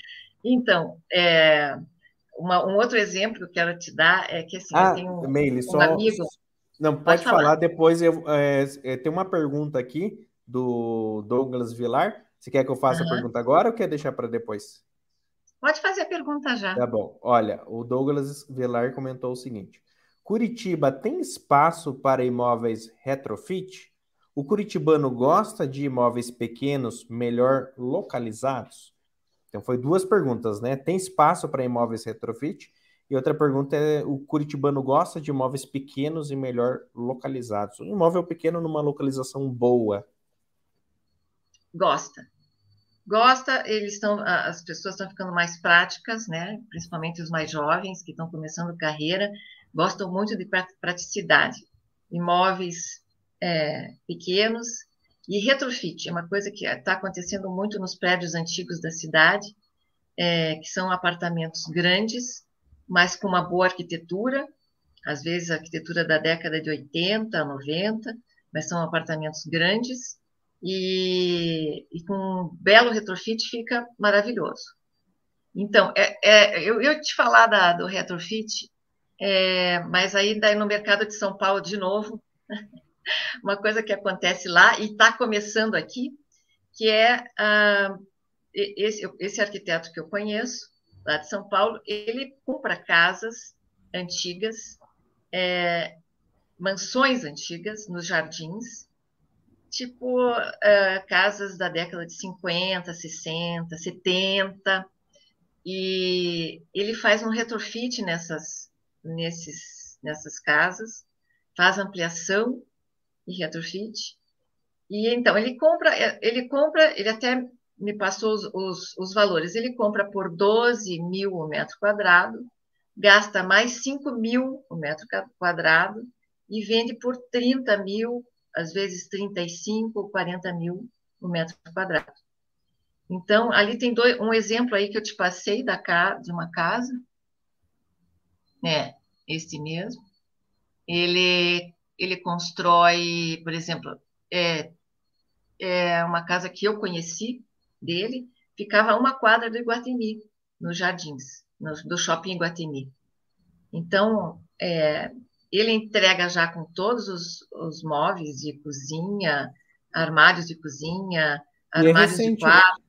Então, é, uma, um outro exemplo que eu quero te dar é que assim, ah, eu tenho um, um só, amigo. Não, pode, pode falar. falar. depois. Eu, é, é, tem uma pergunta aqui do Douglas Vilar. Você quer que eu faça uhum. a pergunta agora ou quer deixar para depois? Pode fazer a pergunta já. Tá bom. Olha, o Douglas Velar comentou o seguinte: Curitiba tem espaço para imóveis retrofit? O curitibano gosta de imóveis pequenos, melhor localizados? Então, foi duas perguntas, né? Tem espaço para imóveis retrofit? E outra pergunta é: o curitibano gosta de imóveis pequenos e melhor localizados? Um imóvel pequeno numa localização boa, gosta. Gosta, eles estão, as pessoas estão ficando mais práticas, né? Principalmente os mais jovens que estão começando carreira, gostam muito de praticidade. Imóveis é, pequenos. E retrofit, é uma coisa que está acontecendo muito nos prédios antigos da cidade, é, que são apartamentos grandes, mas com uma boa arquitetura, às vezes a arquitetura da década de 80, 90, mas são apartamentos grandes. E, e com um belo retrofit fica maravilhoso. Então, é, é, eu, eu te falar da, do retrofit, é, mas aí daí no mercado de São Paulo de novo, uma coisa que acontece lá e está começando aqui, que é ah, esse, esse arquiteto que eu conheço, lá de São Paulo, ele compra casas antigas, é, mansões antigas nos jardins, tipo uh, casas da década de 50, 60, 70, e ele faz um retrofit nessas, nesses, nessas casas, faz ampliação e retrofit, e então ele compra, ele compra, ele até me passou os, os, os valores, ele compra por 12 mil o metro quadrado, gasta mais 5 mil o metro quadrado e vende por 30 mil às vezes 35 ou 40 mil no metro quadrado. Então, ali tem dois, um exemplo aí que eu te passei da de uma casa, né, este mesmo. Ele, ele constrói, por exemplo, é, é uma casa que eu conheci dele, ficava a uma quadra do Iguatemi, nos jardins, no, do shopping Iguatemi. Então, é, ele entrega já com todos os, os móveis de cozinha, armários de cozinha, é armários é recente, de né? quarto.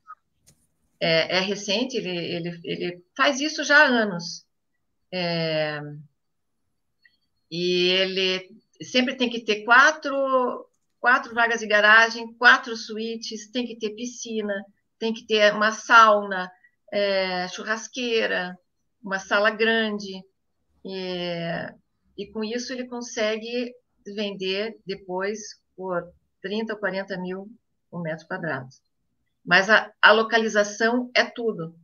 É, é, recente, ele, ele, ele faz isso já há anos. É, e ele sempre tem que ter quatro, quatro vagas de garagem, quatro suítes, tem que ter piscina, tem que ter uma sauna, é, churrasqueira, uma sala grande. É, e com isso ele consegue vender depois por 30 ou 40 mil um metro quadrado. Mas a, a localização é tudo.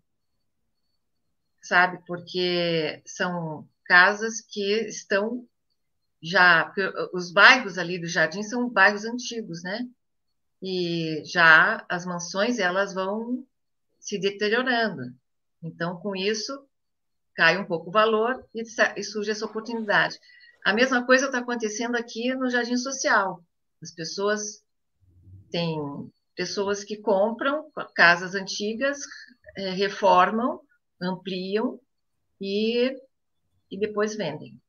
sabe? Porque são casas que estão já. Os bairros ali do Jardim são bairros antigos, né? E já as mansões elas vão se deteriorando. Então, com isso, cai um pouco o valor e, e surge essa oportunidade. A mesma coisa está acontecendo aqui no Jardim Social. As pessoas têm pessoas que compram casas antigas, é, reformam, ampliam e, e depois vendem.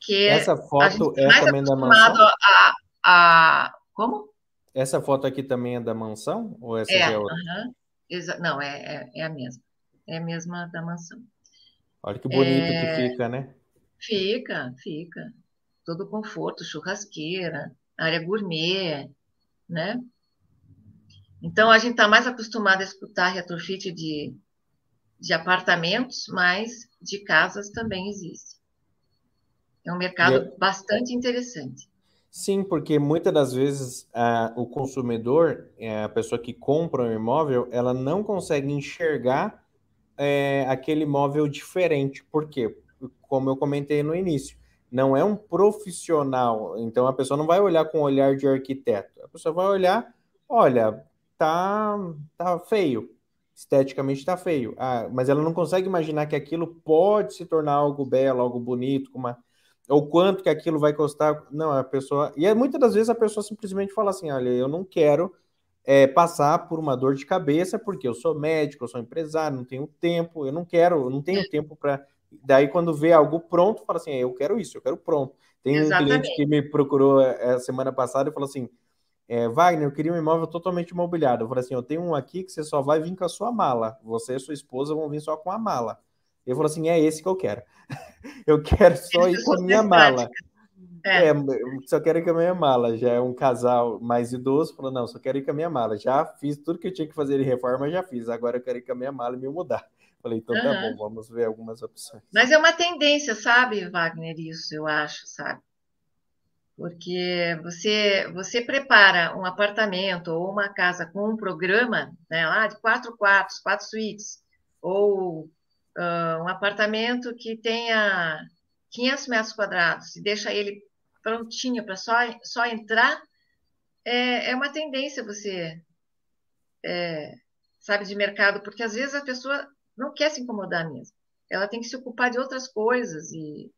Que essa foto é também da mansão? A, a, como? Essa foto aqui também é da mansão? Ou essa é, é outra? Uh -huh. Não, é, é, é, a mesma. É a mesma da mansão. Olha que bonito é... que fica, né? Fica, fica. Todo conforto, churrasqueira, área gourmet, né? Então, a gente está mais acostumado a escutar retrofit de, de apartamentos, mas de casas também existe. É um mercado é... bastante interessante. Sim, porque muitas das vezes o consumidor, é, a pessoa que compra um imóvel, ela não consegue enxergar é, aquele imóvel diferente. Por quê? Como eu comentei no início, não é um profissional, então a pessoa não vai olhar com o olhar de arquiteto, a pessoa vai olhar, olha, tá, tá feio, esteticamente tá feio, ah, mas ela não consegue imaginar que aquilo pode se tornar algo belo, algo bonito, com uma ou quanto que aquilo vai custar. Não, a pessoa. E é, muitas das vezes a pessoa simplesmente fala assim: olha, eu não quero é, passar por uma dor de cabeça, porque eu sou médico, eu sou empresário, não tenho tempo, eu não quero, eu não tenho tempo para. Daí, quando vê algo pronto, fala assim: eu quero isso, eu quero pronto. Tem Exatamente. um cliente que me procurou é, a semana passada e falou assim: é, Wagner, eu queria um imóvel totalmente imobiliado. Eu falei assim: eu tenho um aqui que você só vai vir com a sua mala. Você e sua esposa vão vir só com a mala. Ele falou assim: é esse que eu quero. eu quero só ir com a minha mala. É. é. só quero ir com a minha mala. Já é um casal mais idoso, falou: não, só quero ir com a minha mala. Já fiz tudo que eu tinha que fazer de reforma, já fiz. Agora eu quero ir com a minha mala e me mudar. Falei, então uhum. tá bom, vamos ver algumas opções. Mas é uma tendência, sabe, Wagner, isso, eu acho, sabe? Porque você, você prepara um apartamento ou uma casa com um programa, né, lá de quatro quartos, quatro suítes, ou uh, um apartamento que tenha 500 metros quadrados e deixa ele prontinho para só, só entrar, é, é uma tendência você, é, sabe, de mercado, porque às vezes a pessoa não quer se incomodar mesmo. Ela tem que se ocupar de outras coisas e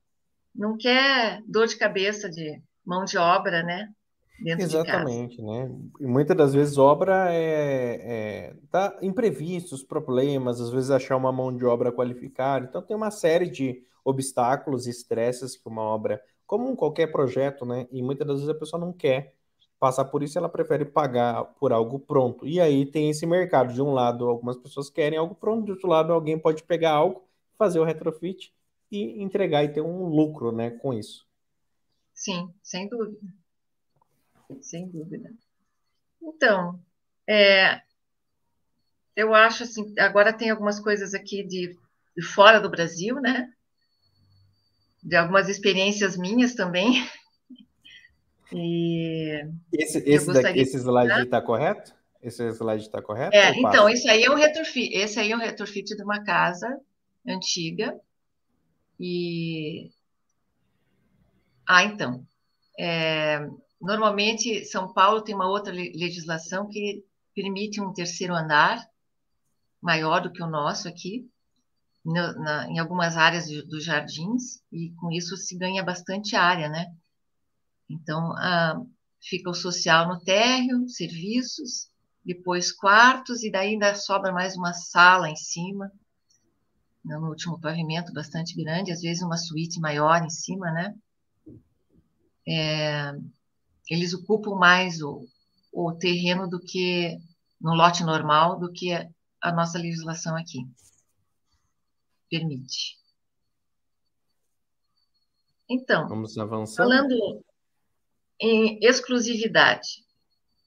não quer dor de cabeça de mão de obra, né? Exatamente, né? E muitas das vezes obra é, é tá imprevistos, problemas, às vezes achar uma mão de obra qualificada. Então tem uma série de obstáculos e estresses que uma obra, como qualquer projeto, né? E muitas das vezes a pessoa não quer passar por isso, ela prefere pagar por algo pronto. E aí tem esse mercado. De um lado, algumas pessoas querem algo pronto, de outro lado, alguém pode pegar algo, fazer o retrofit e entregar e ter um lucro, né, com isso. Sim, sem dúvida sem dúvida. Então, é, eu acho assim, agora tem algumas coisas aqui de, de, fora do Brasil, né? De algumas experiências minhas também. E esse, esse, daqui, esse slide está correto? Esse slide está correto? É, então, isso aí é um retrofit. Esse aí é um retrofit de uma casa antiga. E. Ah, então. É, Normalmente, São Paulo tem uma outra legislação que permite um terceiro andar maior do que o nosso aqui, na, em algumas áreas dos jardins, e com isso se ganha bastante área, né? Então, fica o social no térreo, serviços, depois quartos, e daí ainda sobra mais uma sala em cima, no último pavimento bastante grande, às vezes uma suíte maior em cima, né? É, eles ocupam mais o, o terreno do que no lote normal do que a nossa legislação aqui permite. Então, vamos avançar. Falando em exclusividade,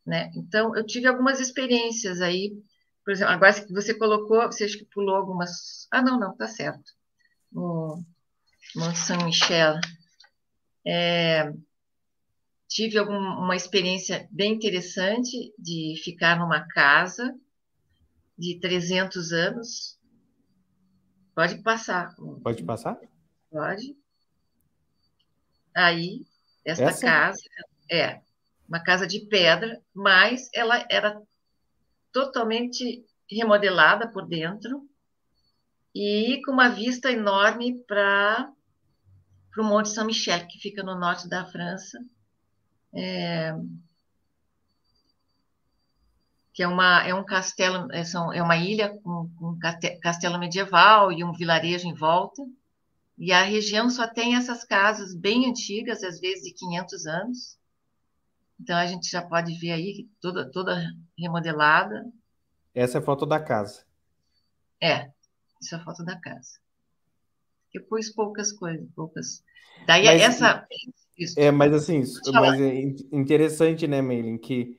né? Então, eu tive algumas experiências aí, por exemplo, agora que você colocou, você acha que pulou algumas. Ah, não, não, tá certo. No Mont Saint-Michel. É, tive uma experiência bem interessante de ficar numa casa de 300 anos Pode passar. Pode passar? Pode. Aí, esta Essa? casa é uma casa de pedra, mas ela era totalmente remodelada por dentro e com uma vista enorme para o Monte Saint-Michel, que fica no norte da França. É, que é, uma, é um castelo, é, são, é uma ilha com, com castelo medieval e um vilarejo em volta. E a região só tem essas casas bem antigas, às vezes de 500 anos. Então a gente já pode ver aí toda, toda remodelada. Essa é a foto da casa. É, essa é a foto da casa. Eu pus poucas coisas, poucas. Daí mas, essa. Isso. É, mas assim, mas é interessante, né, Meilin, que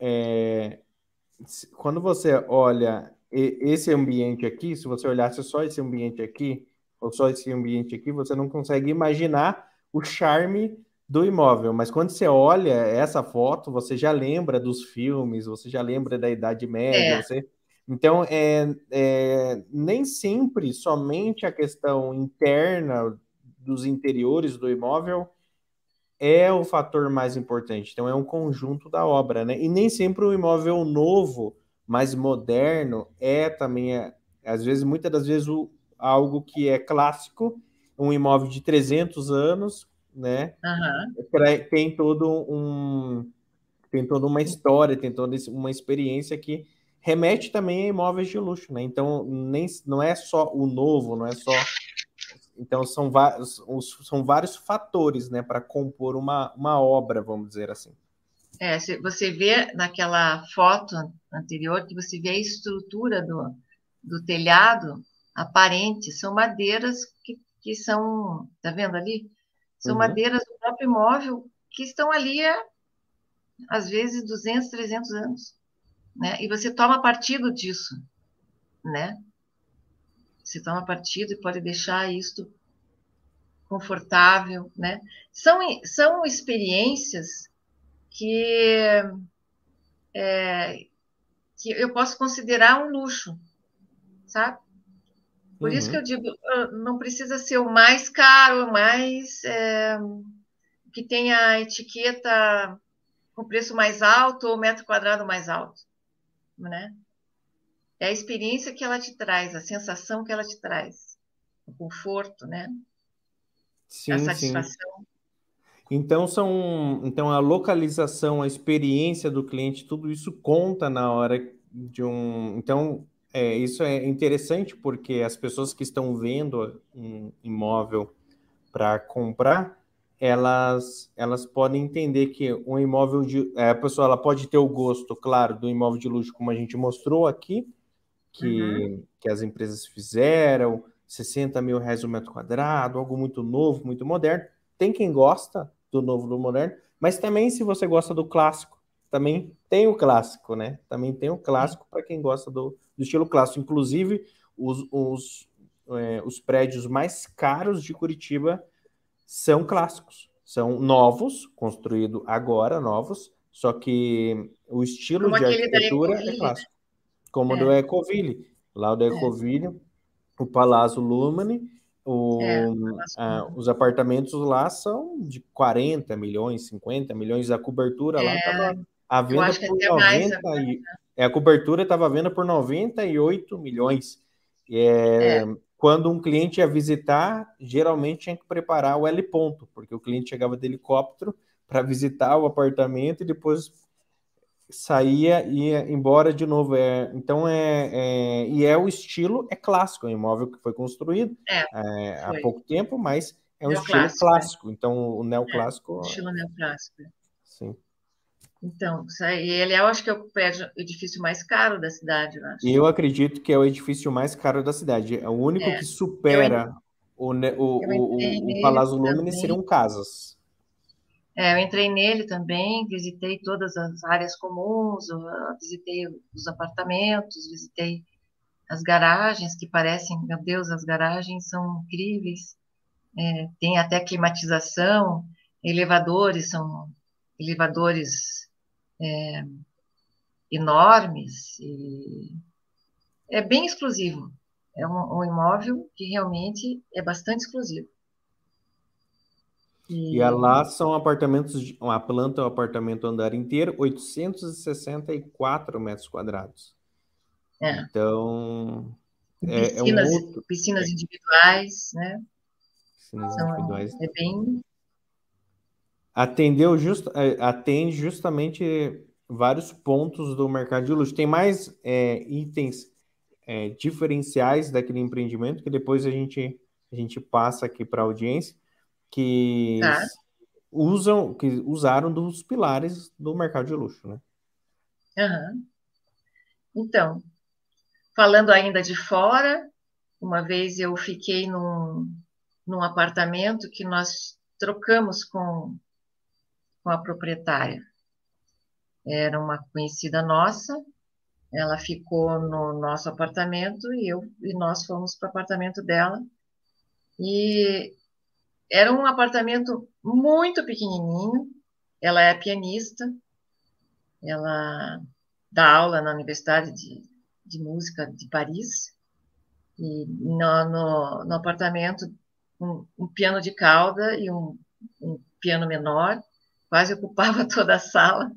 é, quando você olha esse ambiente aqui, se você olhasse só esse ambiente aqui, ou só esse ambiente aqui, você não consegue imaginar o charme do imóvel. Mas quando você olha essa foto, você já lembra dos filmes, você já lembra da Idade Média, é. você... Então, é, é, nem sempre somente a questão interna dos interiores do imóvel é o fator mais importante. Então, é um conjunto da obra, né? E nem sempre o imóvel novo, mais moderno, é também, é, às vezes, muitas das vezes, o, algo que é clássico, um imóvel de 300 anos, né? Uhum. Tem todo um tem toda uma história, tem toda uma experiência que remete também a imóveis de luxo, né? Então nem não é só o novo, não é só então são vários são vários fatores, né, para compor uma, uma obra, vamos dizer assim. É, você vê naquela foto anterior que você vê a estrutura do, do telhado aparente, são madeiras que, que são, tá vendo ali? São uhum. madeiras do próprio imóvel que estão ali há, às vezes, 200, 300 anos. Né? E você toma partido disso, né? Você toma partido e pode deixar isto confortável, né? São, são experiências que, é, que eu posso considerar um luxo, sabe? Por uhum. isso que eu digo, não precisa ser o mais caro, o mais é, que tenha a etiqueta com preço mais alto ou metro quadrado mais alto, né? É a experiência que ela te traz, a sensação que ela te traz, o conforto, né? Sim, a satisfação. Sim. Então são, então a localização, a experiência do cliente, tudo isso conta na hora de um. Então é, isso é interessante porque as pessoas que estão vendo um imóvel para comprar, elas, elas podem entender que um imóvel de. É, a pessoa ela pode ter o gosto, claro, do imóvel de luxo, como a gente mostrou aqui, que, uhum. que as empresas fizeram, 60 mil reais o metro quadrado, algo muito novo, muito moderno. Tem quem gosta do novo, do moderno, mas também se você gosta do clássico, também tem o clássico, né? Também tem o clássico para quem gosta do, do estilo clássico. Inclusive, os, os, é, os prédios mais caros de Curitiba são clássicos. São novos, construídos agora, novos, só que o estilo como de arquitetura é clássico. Como é. do Ecoville. Lá o do é. Ecoville, é. o Palazzo Lumani, o, é, a, os apartamentos lá são de 40 milhões, 50 milhões. A cobertura lá estava à venda por 90 e, é, a cobertura estava à venda por 98 milhões. É, é. Quando um cliente ia visitar, geralmente tinha que preparar o L ponto, porque o cliente chegava de helicóptero para visitar o apartamento e depois saía e ia embora de novo. É, então é, é, e é o estilo é clássico, é um imóvel que foi construído é, é há pouco tempo, mas é um estilo né? clássico. Então o neoclássico. É, estilo neoclássico. Sim. Então, ele eu acho que é o edifício mais caro da cidade, eu acho. Eu acredito que é o edifício mais caro da cidade. É o único é. que supera o, o, o, o Palácio Lumine seriam casas. É, eu entrei nele também, visitei todas as áreas comuns, visitei os apartamentos, visitei as garagens, que parecem, meu Deus, as garagens são incríveis. É, tem até climatização, elevadores, são elevadores é, enormes. é bem exclusivo. é um, um imóvel que realmente é bastante exclusivo. E, lá são apartamentos, uma planta, um apartamento andar inteiro, 864 metros quadrados. É. Então, é, piscinas, é um outro... piscinas individuais, né? Piscinas são, individuais. É bem... Atendeu just, é, atende justamente vários pontos do mercado de luxo. Tem mais é, itens é, diferenciais daquele empreendimento que depois a gente, a gente passa aqui para a audiência que tá. usam, que usaram dos pilares do mercado de luxo, né? Uhum. Então, falando ainda de fora, uma vez eu fiquei num, num apartamento que nós trocamos com, com a proprietária. Era uma conhecida nossa, ela ficou no nosso apartamento e eu e nós fomos para o apartamento dela. E era um apartamento muito pequenininho. Ela é pianista, ela dá aula na Universidade de, de Música de Paris. E no, no, no apartamento, um, um, piano de cauda e um, um piano menor, quase ocupava toda a sala,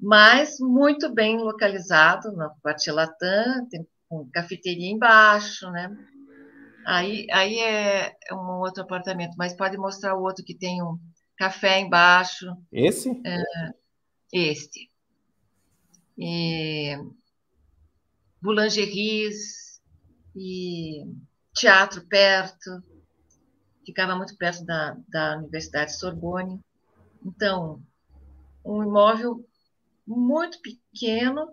mas muito bem localizado na Quartier Latam, tem um cafeteria embaixo, né? Aí, aí é um outro apartamento, mas pode mostrar o outro que tem um café embaixo. Esse? É, este. E boulangeries e teatro perto. Ficava muito perto da, da Universidade Sorbonne. Então, um imóvel muito pequeno,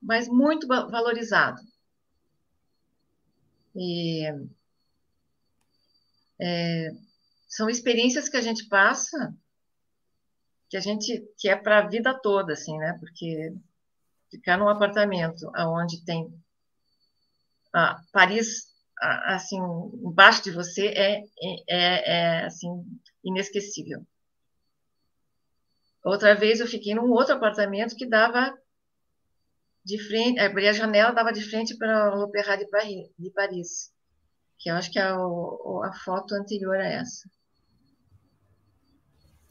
mas muito valorizado. E é, são experiências que a gente passa que a gente que é para a vida toda, assim, né? Porque ficar num apartamento aonde tem ah, Paris assim embaixo de você é, é, é assim inesquecível. Outra vez eu fiquei num outro apartamento que dava de frente, abria a janela, dava de frente para o Opéra de Paris que eu acho que é o, a foto anterior a essa.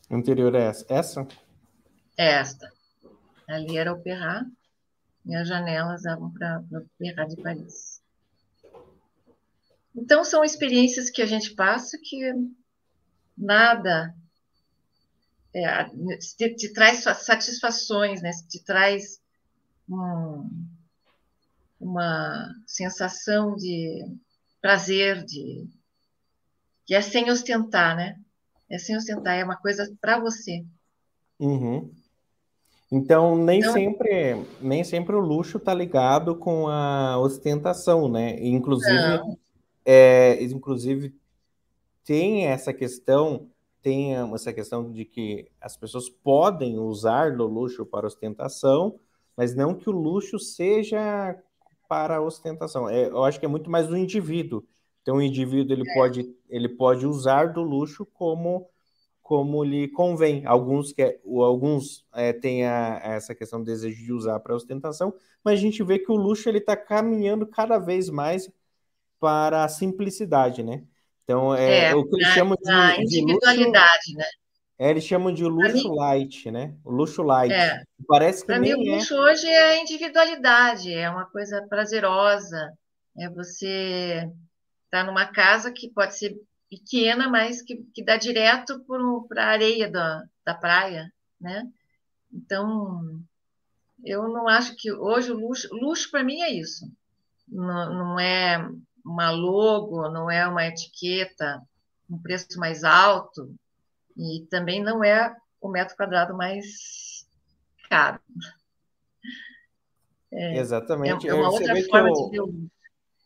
Anterior a essa? Essa? É esta. Ali era o Perrat e as janelas davam para o Perrat de Paris. Então, são experiências que a gente passa que nada é, te, te, traz satisfações, né? te traz um, uma sensação de prazer, de que é sem ostentar, né? É sem ostentar, é uma coisa para você. Uhum. Então, nem então, sempre, nem sempre o luxo está ligado com a ostentação, né? Inclusive, é, inclusive tem essa questão, tem essa questão de que as pessoas podem usar do luxo para ostentação, mas não que o luxo seja para a ostentação. É, eu acho que é muito mais do indivíduo. Então, o indivíduo ele, pode, ele pode usar do luxo como como lhe convém. Alguns que alguns é, têm a, essa questão do desejo de usar para ostentação, mas a gente vê que o luxo ele está caminhando cada vez mais para a simplicidade, né? Então é, é o que eles chamam de, de individualidade, luxo, né? É, eles chamam de luxo mim, light, né? O luxo light. É, Parece que Para mim, o é. luxo hoje é individualidade, é uma coisa prazerosa. É você estar tá numa casa que pode ser pequena, mas que, que dá direto para a areia da, da praia, né? Então, eu não acho que hoje o luxo, luxo para mim é isso. Não, não é uma logo, não é uma etiqueta, um preço mais alto, e também não é o metro quadrado mais caro. É, Exatamente. É, é uma Você outra forma de ver o luxo.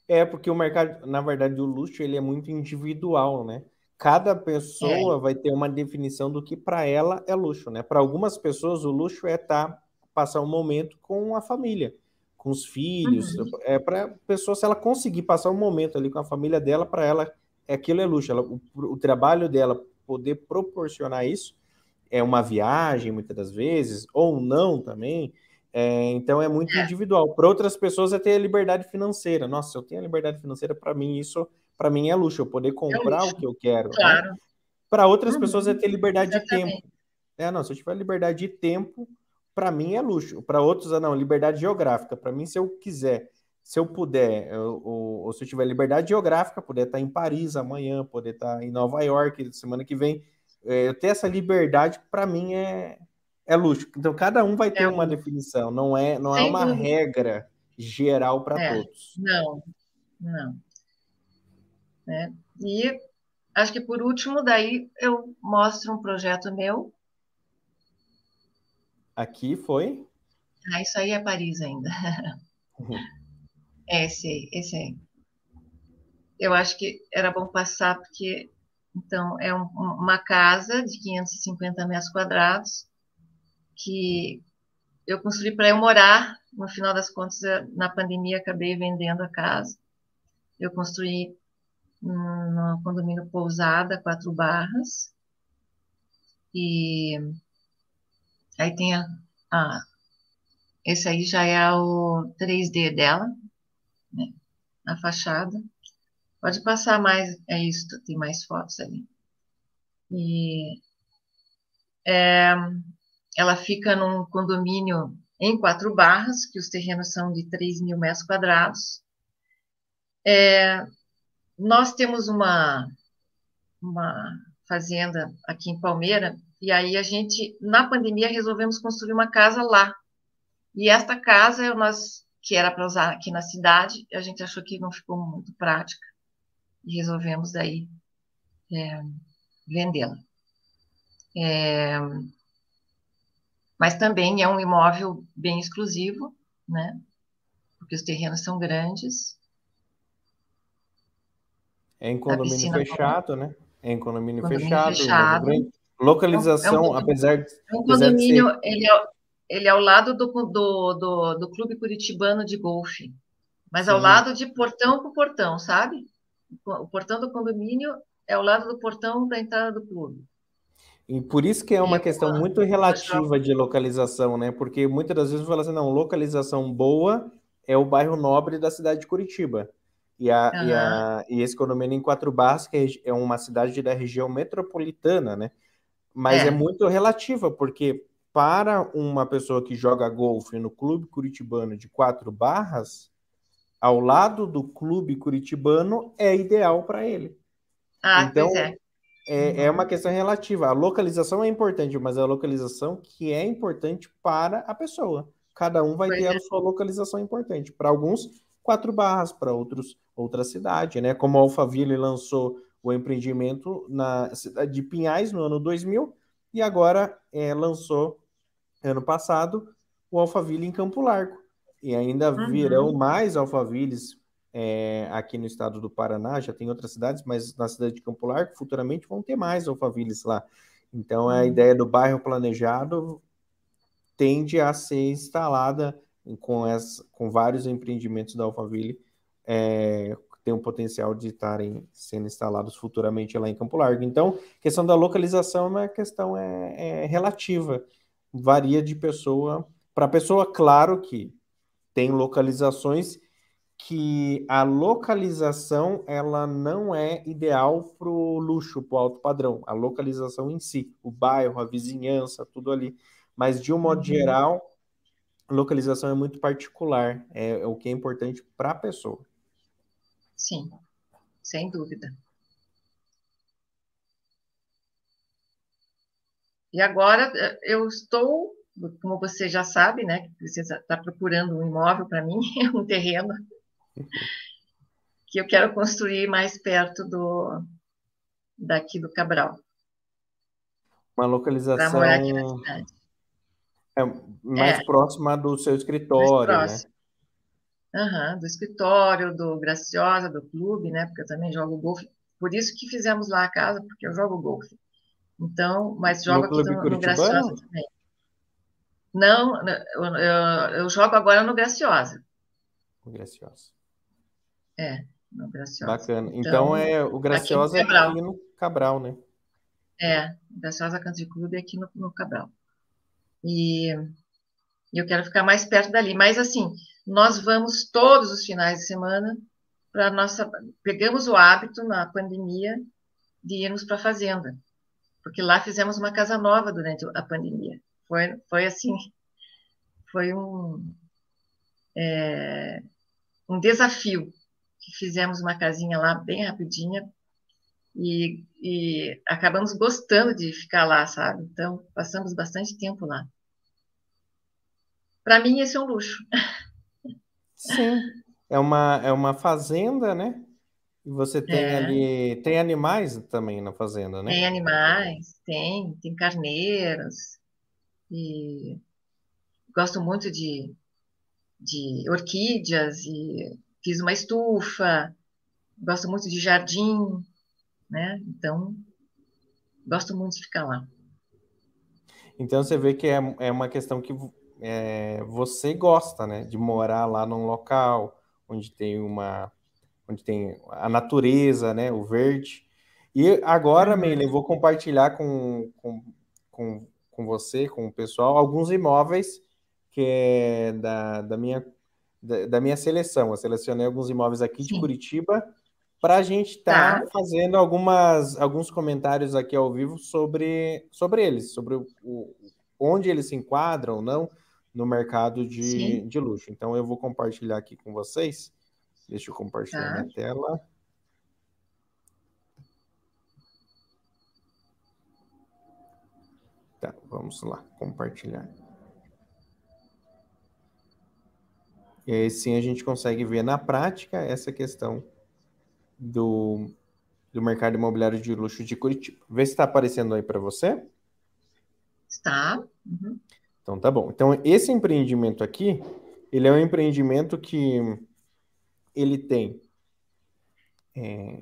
É, porque o mercado, na verdade, o luxo ele é muito individual, né? Cada pessoa é. vai ter uma definição do que para ela é luxo, né? Para algumas pessoas, o luxo é estar tá, passar um momento com a família, com os filhos. Uhum. É para pessoa se ela conseguir passar um momento ali com a família dela, para ela aquilo é luxo. Ela, o, o trabalho dela poder proporcionar isso. É uma viagem, muitas das vezes, ou não também. É, então é muito é. individual. Para outras pessoas é ter a liberdade financeira. Nossa, eu tenho a liberdade financeira, para mim isso para mim é luxo, eu poder comprar é o que eu quero. Né? Claro. Né? Para outras uhum. pessoas é ter liberdade Exatamente. de tempo. É, não, se eu tiver liberdade de tempo, para mim é luxo. Para outros, ah, não, liberdade geográfica. Para mim, se eu quiser, se eu puder, eu, ou, ou, se eu tiver liberdade geográfica, poder estar em Paris amanhã, poder estar em Nova York semana que vem, é, eu ter essa liberdade, para mim é, é luxo. Então, cada um vai ter é uma definição, não é, não é uma regra geral para é, todos. Não, não. É, e acho que por último, daí eu mostro um projeto meu. Aqui foi? Ah, isso aí é Paris ainda. Uhum. esse, esse aí. Eu acho que era bom passar, porque então é um, uma casa de 550 metros quadrados que eu construí para eu morar. No final das contas, na pandemia, acabei vendendo a casa. Eu construí no condomínio Pousada, Quatro Barras. E aí tem a, a esse aí já é o 3D dela, né? A fachada. Pode passar mais, é isso, tem mais fotos ali. E é, ela fica num condomínio em quatro barras, que os terrenos são de 3 mil metros quadrados. É, nós temos uma, uma fazenda aqui em Palmeira, e aí a gente, na pandemia, resolvemos construir uma casa lá. E esta casa, nós, que era para usar aqui na cidade, a gente achou que não ficou muito prática. E resolvemos daí é, vendê-la. É, mas também é um imóvel bem exclusivo, né? Porque os terrenos são grandes é em condomínio fechado, né? É em condomínio, condomínio fechado. fechado. Localização, é um, apesar de. É um condomínio, ser... ele, é, ele é ao lado do, do, do, do Clube Curitibano de Golfe, mas Sim. ao lado de portão por portão, sabe? O portão do condomínio é ao lado do portão da entrada do clube. E por isso que é uma e questão uma, muito relativa de localização, né? Porque muitas das vezes fala assim, não, localização boa é o bairro nobre da cidade de Curitiba. E, a, uhum. e, a, e esse condomínio em Quatro Barras, que é uma cidade da região metropolitana, né? Mas é, é muito relativa, porque para uma pessoa que joga golfe no clube curitibano de Quatro Barras, ao lado do clube curitibano é ideal para ele. Ah, então, é. É, é uma questão relativa. A localização é importante, mas é a localização que é importante para a pessoa. Cada um vai pois ter é. a sua localização importante. Para alguns, quatro barras, para outros, outra cidade, né? Como a Alphaville lançou o empreendimento na cidade de Pinhais no ano 2000 e agora é, lançou ano passado o Alphaville em Campo Largo. E ainda uhum. virão mais Alphavilles é, aqui no estado do Paraná, já tem outras cidades, mas na cidade de Campo Largo futuramente vão ter mais Alphavilles lá. Então a uhum. ideia do bairro planejado tende a ser instalada com, essa, com vários empreendimentos da Alphaville é, tem um potencial de estarem sendo instalados futuramente lá em Campo Largo. Então, questão da localização é uma questão é, é relativa, varia de pessoa para pessoa. Claro que tem localizações que a localização ela não é ideal para o luxo, para o alto padrão. A localização em si, o bairro, a vizinhança, tudo ali. Mas de um modo uhum. geral, localização é muito particular, é, é o que é importante para a pessoa. Sim, sem dúvida. E agora eh, eu estou, como você já sabe, né, você está procurando um imóvel para mim, um terreno que eu quero construir mais perto do daqui do Cabral. Uma localização. Para morar aqui na cidade. É mais é. próxima do seu escritório, né? Uhum, do escritório, do Graciosa, do clube, né? Porque eu também jogo golfe. Por isso que fizemos lá a casa, porque eu jogo golfe. Então, mas jogo no aqui no, no Graciosa também. Não, eu, eu, eu, jogo agora no Graciosa. O Graciosa. É, no Graciosa. Bacana. Então, então é o Graciosa aqui, aqui no Cabral, né? É, o Graciosa Country Club é aqui no, no Cabral. E E eu quero ficar mais perto dali. Mas, assim, nós vamos todos os finais de semana para nossa. Pegamos o hábito na pandemia de irmos para a fazenda, porque lá fizemos uma casa nova durante a pandemia. Foi, foi assim, foi um, é, um desafio. Que fizemos uma casinha lá bem rapidinha e, e acabamos gostando de ficar lá, sabe? Então, passamos bastante tempo lá. Para mim, esse é um luxo. Sim, é uma, é uma fazenda, né? E você tem é. ali. Tem animais também na fazenda, né? Tem animais, tem, tem carneiros. E gosto muito de, de orquídeas e fiz uma estufa. Gosto muito de jardim, né? Então, gosto muito de ficar lá. Então você vê que é, é uma questão que é, você gosta, né, de morar lá num local onde tem uma, onde tem a natureza, né, o verde. E agora, uhum. Meile, eu vou compartilhar com, com, com, com você, com o pessoal, alguns imóveis que é da, da minha da, da minha seleção. Eu selecionei alguns imóveis aqui Sim. de Curitiba para a gente estar tá tá. fazendo algumas, alguns comentários aqui ao vivo sobre, sobre eles, sobre o, o onde eles se enquadram ou não no mercado de, de luxo. Então eu vou compartilhar aqui com vocês. Deixa eu compartilhar tá. minha tela. Tá, vamos lá, compartilhar. E aí sim a gente consegue ver na prática essa questão do, do mercado imobiliário de luxo de Curitiba. Vê se está aparecendo aí para você. Está. Uhum. Então tá bom. Então esse empreendimento aqui, ele é um empreendimento que ele tem. É...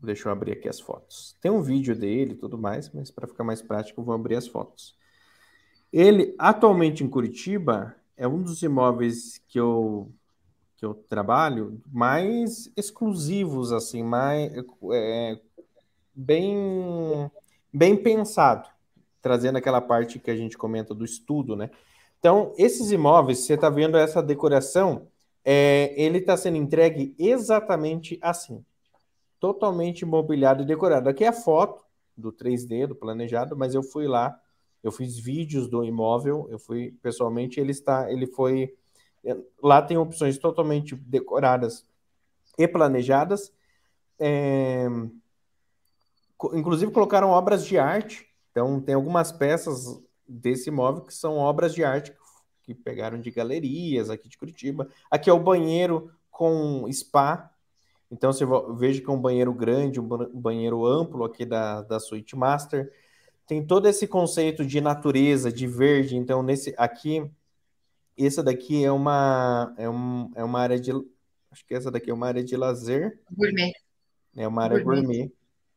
Deixa eu abrir aqui as fotos. Tem um vídeo dele e tudo mais, mas para ficar mais prático, eu vou abrir as fotos. Ele, atualmente em Curitiba, é um dos imóveis que eu, que eu trabalho mais exclusivos, assim, mais é, bem, bem pensado trazendo aquela parte que a gente comenta do estudo, né? Então, esses imóveis, você está vendo essa decoração, é, ele está sendo entregue exatamente assim, totalmente mobiliado e decorado. Aqui é a foto do 3D, do planejado, mas eu fui lá, eu fiz vídeos do imóvel, eu fui pessoalmente, ele está, ele foi, lá tem opções totalmente decoradas e planejadas, é, inclusive colocaram obras de arte. Então, tem algumas peças desse imóvel que são obras de arte que pegaram de galerias aqui de Curitiba. Aqui é o banheiro com spa. Então, você veja que é um banheiro grande, um banheiro amplo aqui da, da Suite Master. Tem todo esse conceito de natureza, de verde. Então, nesse aqui, essa daqui é uma, é, um, é uma área de. Acho que essa daqui é uma área de lazer. Gourmet. É uma área gourmet, gourmet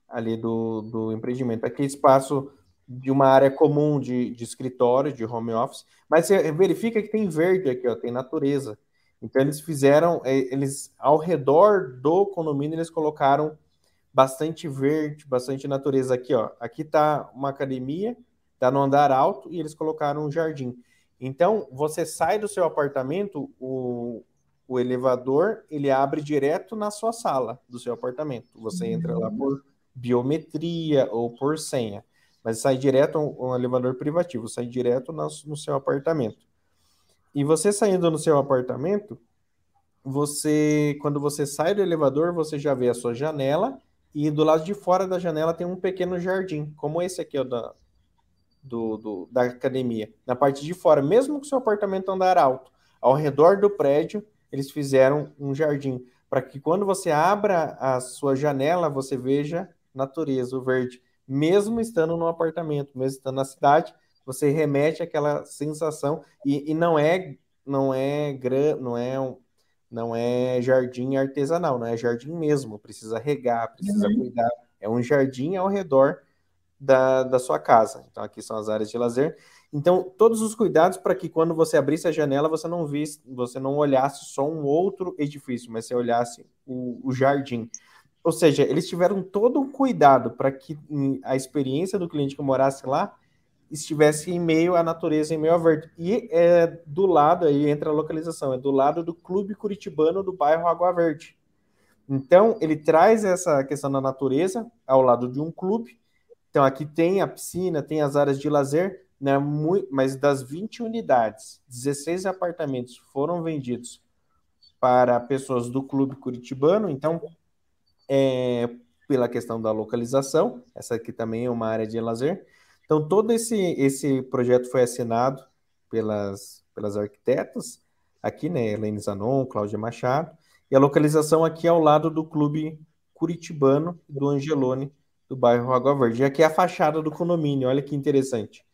ali do, do empreendimento. Aqui espaço de uma área comum de, de escritório, de home office, mas você verifica que tem verde aqui, ó, tem natureza. Então eles fizeram, é, eles ao redor do condomínio eles colocaram bastante verde, bastante natureza aqui, ó. Aqui tá uma academia, tá no andar alto e eles colocaram um jardim. Então você sai do seu apartamento, o, o elevador ele abre direto na sua sala do seu apartamento. Você entra lá por biometria ou por senha mas sai direto um, elevador privativo, sai direto no, seu apartamento. E você saindo no seu apartamento, você, quando você sai do elevador, você já vê a sua janela e do lado de fora da janela tem um pequeno jardim, como esse aqui ó, da, do, do, da academia. Na parte de fora, mesmo que seu apartamento andar alto, ao redor do prédio, eles fizeram um jardim para que quando você abra a sua janela, você veja natureza, o verde mesmo estando no apartamento, mesmo estando na cidade, você remete aquela sensação e, e não é não é não é um, não é jardim artesanal, não é jardim mesmo, precisa regar, precisa uhum. cuidar, é um jardim ao redor da, da sua casa. Então aqui são as áreas de lazer. Então todos os cuidados para que quando você abrisse a janela você não visse, você não olhasse só um outro edifício, mas você olhasse o, o jardim. Ou seja, eles tiveram todo um cuidado para que a experiência do cliente que morasse lá estivesse em meio à natureza, em meio ao verde. E é do lado, aí entra a localização, é do lado do Clube Curitibano do bairro Água Verde. Então, ele traz essa questão da natureza ao lado de um clube. Então, aqui tem a piscina, tem as áreas de lazer, né, mas das 20 unidades, 16 apartamentos foram vendidos para pessoas do clube curitibano. Então, é, pela questão da localização, essa aqui também é uma área de lazer. Então, todo esse, esse projeto foi assinado pelas, pelas arquitetas, aqui, né, Helene Zanon, Cláudia Machado, e a localização aqui ao lado do clube curitibano do Angelone, do bairro Água Verde. Aqui é a fachada do condomínio, olha que interessante.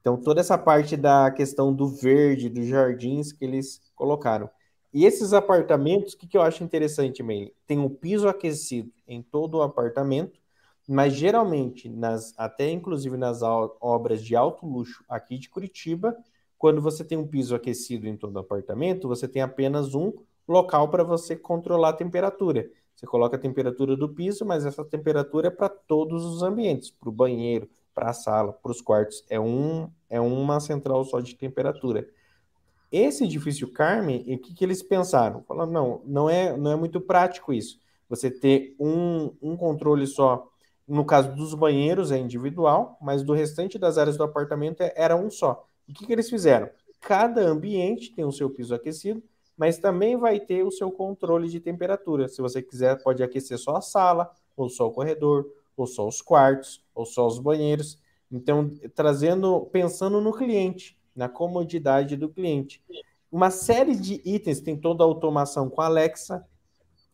Então, toda essa parte da questão do verde, dos jardins que eles colocaram. E esses apartamentos, o que, que eu acho interessante, Meili? Tem um piso aquecido em todo o apartamento, mas geralmente, nas, até inclusive nas obras de alto luxo aqui de Curitiba, quando você tem um piso aquecido em todo o apartamento, você tem apenas um local para você controlar a temperatura. Você coloca a temperatura do piso, mas essa temperatura é para todos os ambientes, para o banheiro, para a sala, para os quartos. É, um, é uma central só de temperatura. Esse edifício Carmen, o que, que eles pensaram? Falaram, não, não é, não é muito prático isso. Você ter um, um controle só no caso dos banheiros é individual, mas do restante das áreas do apartamento é, era um só. O que, que eles fizeram? Cada ambiente tem o seu piso aquecido, mas também vai ter o seu controle de temperatura. Se você quiser, pode aquecer só a sala, ou só o corredor, ou só os quartos, ou só os banheiros. Então, trazendo, pensando no cliente, na comodidade do cliente. Uma série de itens tem toda a automação com Alexa,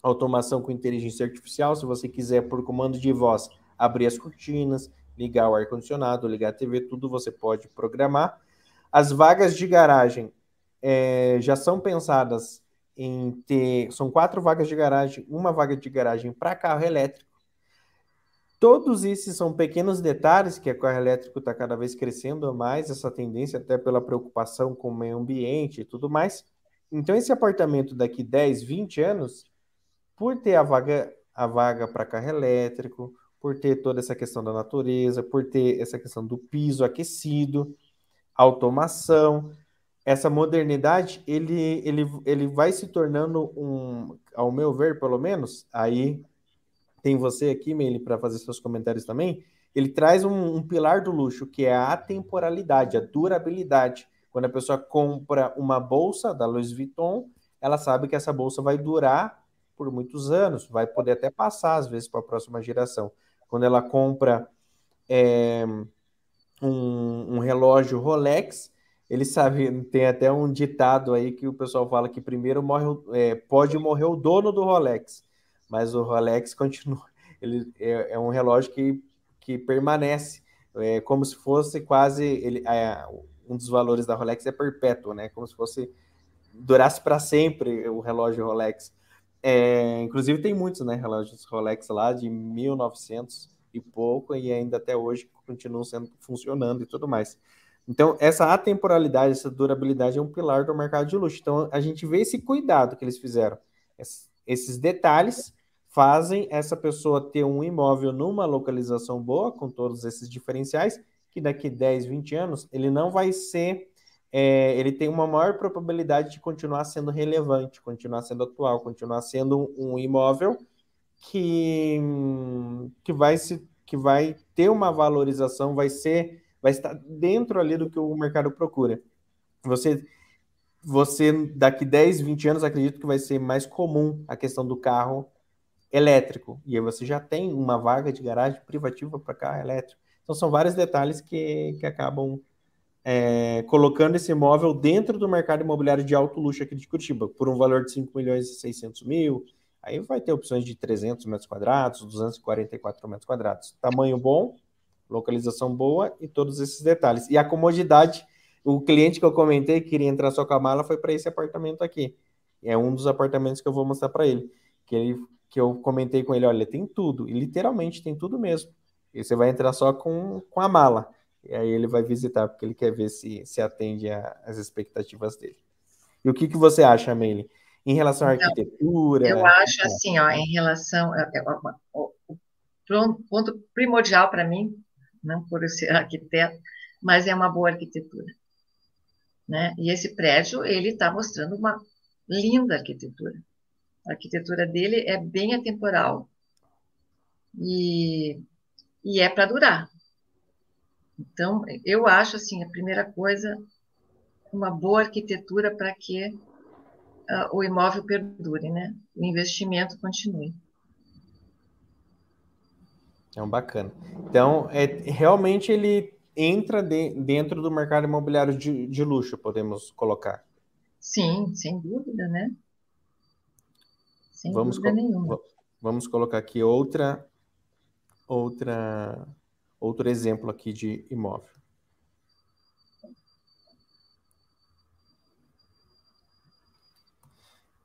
automação com inteligência artificial. Se você quiser, por comando de voz, abrir as cortinas, ligar o ar-condicionado, ligar a TV, tudo você pode programar. As vagas de garagem é, já são pensadas em ter. São quatro vagas de garagem, uma vaga de garagem para carro elétrico. Todos esses são pequenos detalhes que o carro elétrico está cada vez crescendo mais, essa tendência, até pela preocupação com o meio ambiente e tudo mais. Então, esse apartamento daqui 10, 20 anos, por ter a vaga, a vaga para carro elétrico, por ter toda essa questão da natureza, por ter essa questão do piso aquecido, automação, essa modernidade, ele, ele, ele vai se tornando um, ao meu ver, pelo menos, aí tem você aqui, Meili, para fazer seus comentários também, ele traz um, um, pilar do luxo, que é a atemporalidade, a durabilidade. Quando a pessoa compra uma bolsa da Louis Vuitton, ela sabe que essa bolsa vai durar por muitos anos, vai poder até passar, às vezes, para a próxima geração quando ela compra é, um, um, relógio Rolex, ele sabe, tem até um ditado aí que o pessoal fala que primeiro morre, é, pode morrer o dono do Rolex, mas o Rolex continua, ele é, é um relógio que, que permanece, é como se fosse quase, ele, é, um dos valores da Rolex é perpétuo, né, como se fosse, durasse para sempre o relógio Rolex. É, inclusive tem muitos, né, relógios Rolex lá de 1900 e pouco e ainda até hoje continuam sendo funcionando e tudo mais. Então, essa atemporalidade, essa durabilidade é um pilar do mercado de luxo. Então, a gente vê esse cuidado que eles fizeram. Esses detalhes fazem essa pessoa ter um imóvel numa localização boa, com todos esses diferenciais, que daqui 10, 20 anos ele não vai ser é, ele tem uma maior probabilidade de continuar sendo relevante, continuar sendo atual, continuar sendo um, um imóvel que, que, vai se, que vai ter uma valorização, vai ser, vai estar dentro ali do que o mercado procura. Você, você daqui 10, 20 anos, acredito que vai ser mais comum a questão do carro elétrico. E aí você já tem uma vaga de garagem privativa para carro elétrico. Então são vários detalhes que, que acabam é, colocando esse imóvel dentro do mercado imobiliário de alto luxo aqui de Curitiba, por um valor de 5 milhões e 600 mil. Aí vai ter opções de 300 metros quadrados, 244 metros quadrados. Tamanho bom, localização boa e todos esses detalhes. E a comodidade, o cliente que eu comentei que queria entrar só com a mala foi para esse apartamento aqui. É um dos apartamentos que eu vou mostrar para ele. Que ele que eu comentei com ele, olha, tem tudo, e literalmente tem tudo mesmo. E você vai entrar só com, com a mala. E aí ele vai visitar, porque ele quer ver se, se atende às expectativas dele. E o que, que você acha, Amelie? Em relação à arquitetura? Eu acho assim, ó, em relação. O ponto primordial para mim, não por ser arquiteto, mas é uma boa arquitetura. Né? E esse prédio, ele está mostrando uma linda arquitetura. A arquitetura dele é bem atemporal. E, e é para durar. Então, eu acho assim, a primeira coisa, uma boa arquitetura para que uh, o imóvel perdure, né? O investimento continue. É um bacana. Então, é, realmente ele entra de, dentro do mercado imobiliário de, de luxo, podemos colocar. Sim, sem dúvida, né? Sem vamos dúvida nenhuma. Vamos colocar aqui outra, outra, outro exemplo aqui de imóvel.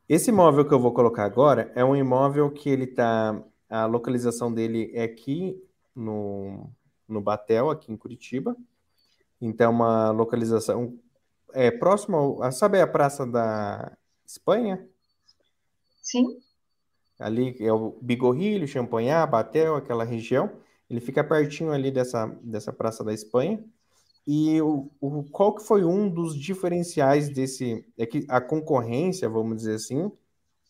Esse imóvel que eu vou colocar agora é um imóvel que ele está, a localização dele é aqui no, no Batel, aqui em Curitiba. Então, uma localização é próxima, sabe a Praça da Espanha? Sim. Ali é o Bigorrilho, Champanhar, Batel, aquela região. Ele fica pertinho ali dessa, dessa Praça da Espanha. E o, o, qual que foi um dos diferenciais desse... É que a concorrência, vamos dizer assim,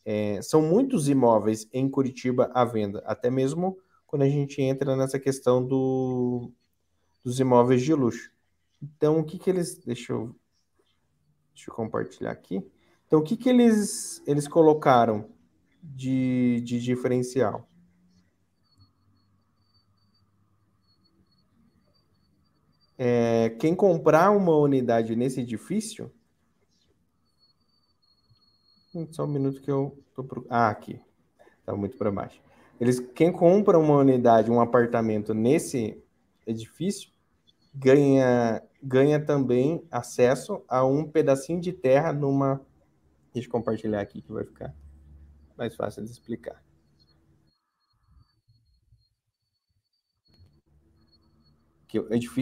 é, são muitos imóveis em Curitiba à venda, até mesmo quando a gente entra nessa questão do, dos imóveis de luxo. Então, o que que eles... Deixa eu, deixa eu compartilhar aqui. Então, o que que eles, eles colocaram de, de diferencial? É, quem comprar uma unidade nesse edifício... Só um minuto que eu tô... Pro... Ah, aqui. Tá muito para baixo. Eles, quem compra uma unidade, um apartamento nesse edifício, ganha, ganha também acesso a um pedacinho de terra numa. Deixa eu compartilhar aqui que vai ficar mais fácil de explicar.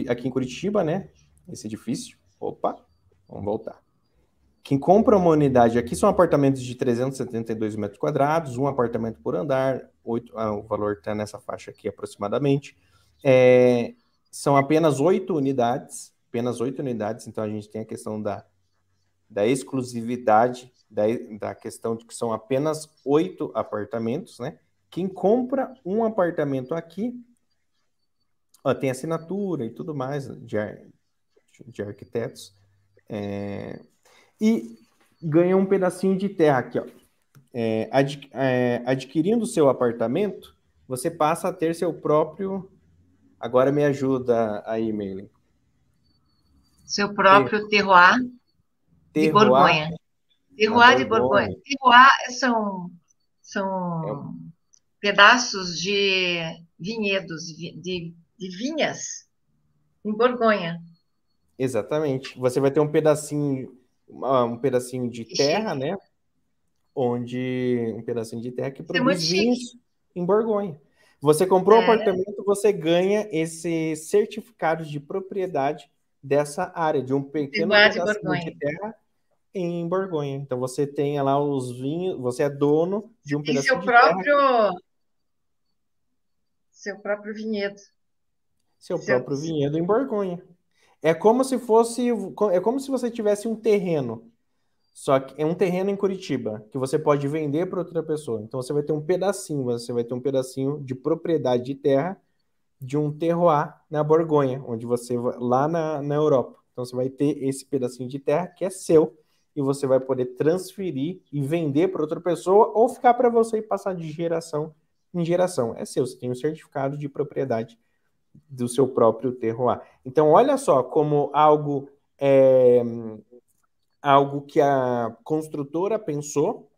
Aqui em Curitiba, né? Esse edifício. Opa, vamos voltar. Quem compra uma unidade aqui são apartamentos de 372 metros quadrados, um apartamento por andar, 8, ah, o valor está nessa faixa aqui aproximadamente. É, são apenas oito unidades, apenas oito unidades, então a gente tem a questão da, da exclusividade, da, da questão de que são apenas oito apartamentos, né? Quem compra um apartamento aqui ó, tem assinatura e tudo mais de, de arquitetos. É, e ganha um pedacinho de terra aqui, ó. É, ad, é, adquirindo seu apartamento, você passa a ter seu próprio. Agora me ajuda aí, Meilin. Seu próprio terroir de Borgonha. Terroir de Borgonha. Terroir são, são é. pedaços de vinhedos, de, de vinhas em Borgonha. Exatamente. Você vai ter um pedacinho um pedacinho de terra, né? Onde um pedacinho de terra que é produz vinhos em Borgonha. Você comprou um é. apartamento, você ganha esse certificado de propriedade dessa área, de um pequeno pedacinho de, de terra em Borgonha. Então você tem lá os vinhos, você é dono de um pedacinho seu de próprio... terra. Seu próprio vinhedo. Seu, seu próprio vinhedo em Borgonha. É como se fosse. É como se você tivesse um terreno. Só que é um terreno em Curitiba, que você pode vender para outra pessoa. Então você vai ter um pedacinho, você vai ter um pedacinho de propriedade de terra de um terroir na Borgonha, onde você vai lá na, na Europa. Então você vai ter esse pedacinho de terra que é seu e você vai poder transferir e vender para outra pessoa ou ficar para você e passar de geração em geração. É seu, você tem um certificado de propriedade do seu próprio terroir. Então, olha só como algo é, algo que a construtora pensou,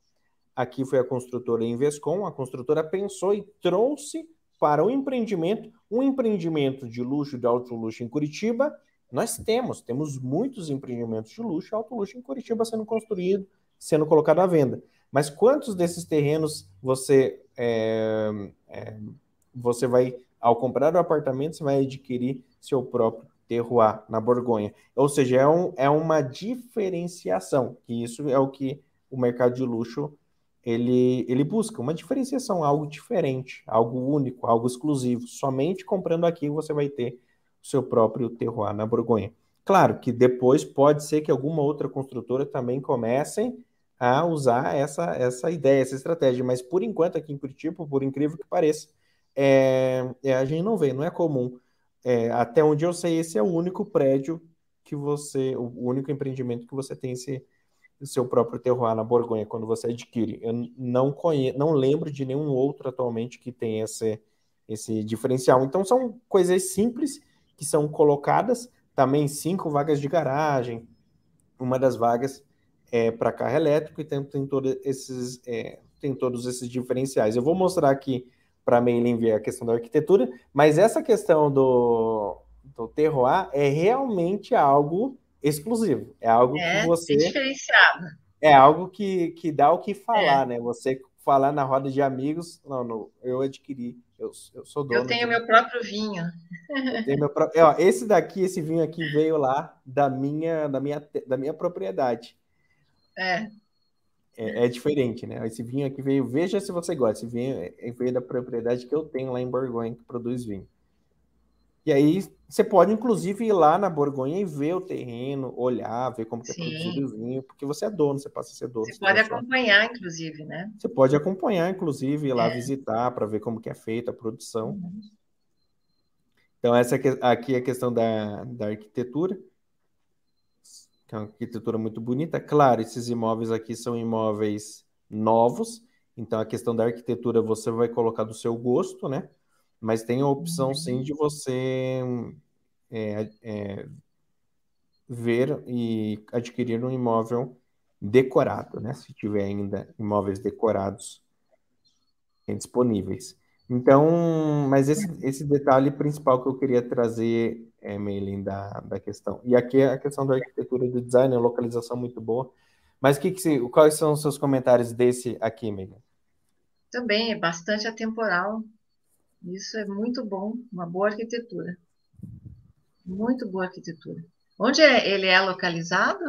aqui foi a construtora Invescom, a construtora pensou e trouxe para o empreendimento, um empreendimento de luxo, de alto luxo em Curitiba, nós temos, temos muitos empreendimentos de luxo, alto luxo em Curitiba sendo construído, sendo colocado à venda. Mas quantos desses terrenos você é, é, você vai ao comprar o apartamento, você vai adquirir seu próprio terroir na Borgonha. Ou seja, é, um, é uma diferenciação, que isso é o que o mercado de luxo ele, ele busca, uma diferenciação, algo diferente, algo único, algo exclusivo. Somente comprando aqui você vai ter seu próprio terroir na Borgonha. Claro que depois pode ser que alguma outra construtora também comecem a usar essa, essa ideia, essa estratégia, mas por enquanto aqui em Curitiba, por incrível que pareça, é, é, a gente não vê, não é comum. É, até onde eu sei, esse é o único prédio que você, o único empreendimento que você tem esse, o seu próprio terroir na Borgonha quando você adquire. Eu não conheço, não lembro de nenhum outro atualmente que tenha esse, esse diferencial. Então são coisas simples que são colocadas, também cinco vagas de garagem, uma das vagas é para carro elétrico e tem, tem, todo esses, é, tem todos esses diferenciais. Eu vou mostrar aqui para a mailing ver a questão da arquitetura, mas essa questão do, do terroir é realmente algo exclusivo. É algo é, que você. diferenciado. É algo que, que dá o que falar, é. né? Você falar na roda de amigos, não, não eu adquiri, eu, eu sou dono. Eu tenho de... meu próprio vinho. meu pro... é, ó, esse daqui, esse vinho aqui veio lá da minha, da minha, da minha propriedade. É. É, é, diferente, né? Esse vinho aqui veio, veja se você gosta. Esse vinho é, veio da propriedade que eu tenho lá em Borgonha, que produz vinho. E aí você pode, inclusive, ir lá na Borgonha e ver o terreno, olhar, ver como que é produzido o vinho, porque você é dono, você passa a ser dono. Você pode acompanhar, inclusive, né? Você pode acompanhar, inclusive, ir lá é. visitar para ver como que é feita a produção. Uhum. Então, essa aqui é a questão da, da arquitetura, que é uma arquitetura muito bonita. Claro, esses imóveis aqui são imóveis novos, então a questão da arquitetura você vai colocar do seu gosto, né? Mas tem a opção uhum. sim de você é, é, ver e adquirir um imóvel decorado, né? Se tiver ainda imóveis decorados disponíveis. Então, mas esse, esse detalhe principal que eu queria trazer, é, Meilin, da, da questão. E aqui é a questão da arquitetura do design, a localização muito boa. Mas que que quais são os seus comentários desse aqui, Meilin? Também é bastante atemporal. Isso é muito bom, uma boa arquitetura. Muito boa arquitetura. Onde é, ele é localizado?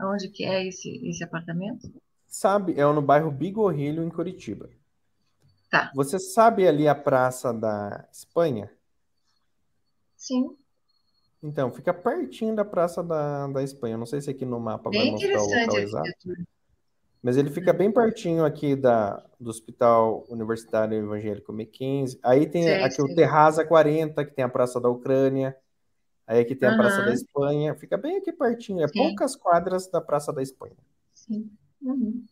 Onde que é esse, esse apartamento? Sabe, é no bairro Bigorrilho, em Curitiba. Tá. Você sabe ali a Praça da Espanha? Sim. Então, fica pertinho da Praça da, da Espanha. Não sei se aqui no mapa Bem vai mostrar o local exato. Mas ele fica bem pertinho aqui da, do Hospital Universitário Evangélico Mackenzie. Aí tem sim, aqui sim. o Terraza 40, que tem a Praça da Ucrânia. Aí aqui tem a uhum. Praça da Espanha. Fica bem aqui pertinho. É sim. poucas quadras da Praça da Espanha. Sim. Uhum.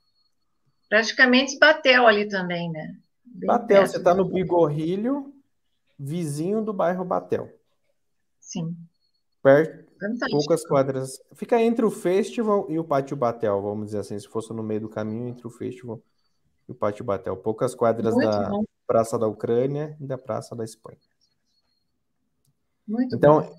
Praticamente Batel ali também, né? Bem Batel, você está no Bigorrilho, vizinho do bairro Batel. Sim. Perto, Poucas quadras. Fica entre o festival e o Pátio Batel, vamos dizer assim, se fosse no meio do caminho entre o festival e o Pátio Batel. Poucas quadras Muito da bom. Praça da Ucrânia e da Praça da Espanha. Muito então, bom.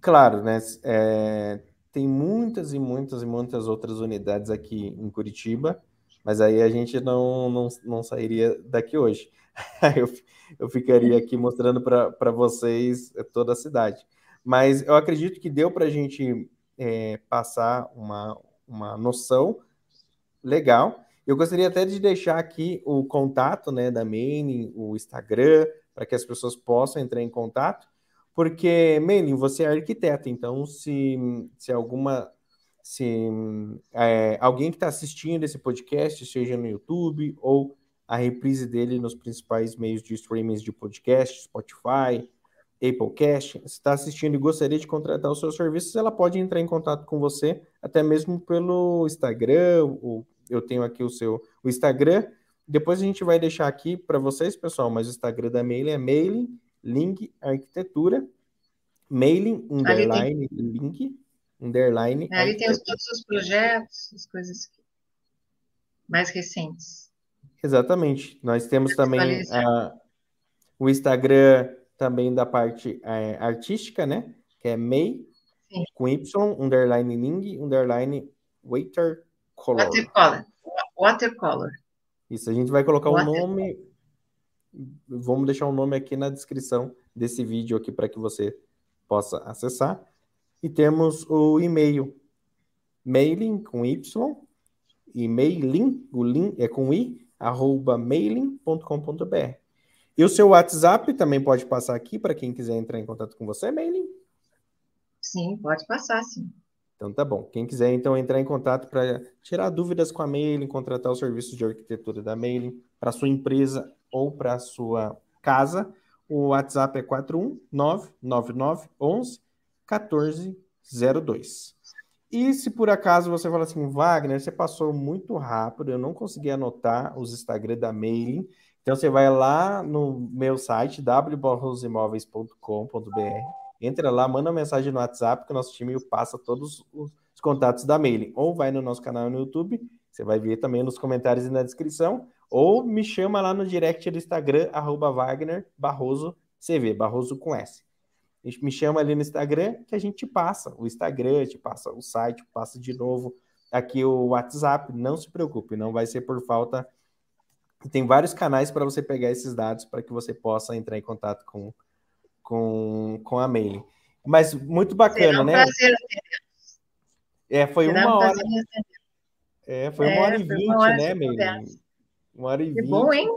claro, né? É, tem muitas e muitas e muitas outras unidades aqui em Curitiba, mas aí a gente não, não, não sairia daqui hoje. eu, eu ficaria aqui mostrando para vocês toda a cidade. Mas eu acredito que deu para a gente é, passar uma, uma noção legal. Eu gostaria até de deixar aqui o contato né, da Mailing, o Instagram, para que as pessoas possam entrar em contato, porque, Mailing, você é arquiteta, então se, se alguma. Se é, alguém que está assistindo esse podcast, seja no YouTube ou a reprise dele nos principais meios de streaming de podcast, Spotify, Applecast, está assistindo e gostaria de contratar os seus serviços, ela pode entrar em contato com você, até mesmo pelo Instagram, o, eu tenho aqui o seu o Instagram, depois a gente vai deixar aqui para vocês, pessoal, mas o Instagram da Mailing é Mailing Link Arquitetura, Mailing Underline. Link Underline Ali tem todos os projetos, as coisas mais recentes. Exatamente, nós temos também a, o Instagram também da parte é, artística, né? Que é May, Sim. com Y, underline Ning, underline Watercolor. Watercolor. Watercolor. Isso, a gente vai colocar o um nome. Vamos deixar o um nome aqui na descrição desse vídeo aqui para que você possa acessar. E temos o e-mail, mailing com Y, e mailing, o link é com I, arroba mailing.com.br. E o seu WhatsApp também pode passar aqui para quem quiser entrar em contato com você, Mailing? Sim, pode passar, sim. Então tá bom. Quem quiser então entrar em contato para tirar dúvidas com a Mailing, contratar os serviços de arquitetura da Mailing para sua empresa ou para sua casa, o WhatsApp é 4199911 1402. E se por acaso você fala assim, Wagner, você passou muito rápido, eu não consegui anotar os Instagram da Mailing, então você vai lá no meu site wbarrosimóveis.com.br entra lá, manda uma mensagem no WhatsApp que o nosso time passa todos os contatos da mailing. Ou vai no nosso canal no YouTube, você vai ver também nos comentários e na descrição, ou me chama lá no direct do Instagram, arroba Wagner Barroso CV, Barroso com S. Me chama ali no Instagram que a gente passa o Instagram, te passa o site, passa de novo aqui o WhatsApp. Não se preocupe, não vai ser por falta. Tem vários canais para você pegar esses dados para que você possa entrar em contato com, com, com a Meili. Mas muito bacana, um né? Prazer. É, foi Será uma hora. É, foi uma é, hora e vinte, né, Meili? Uma hora e vinte. Que bom, hein?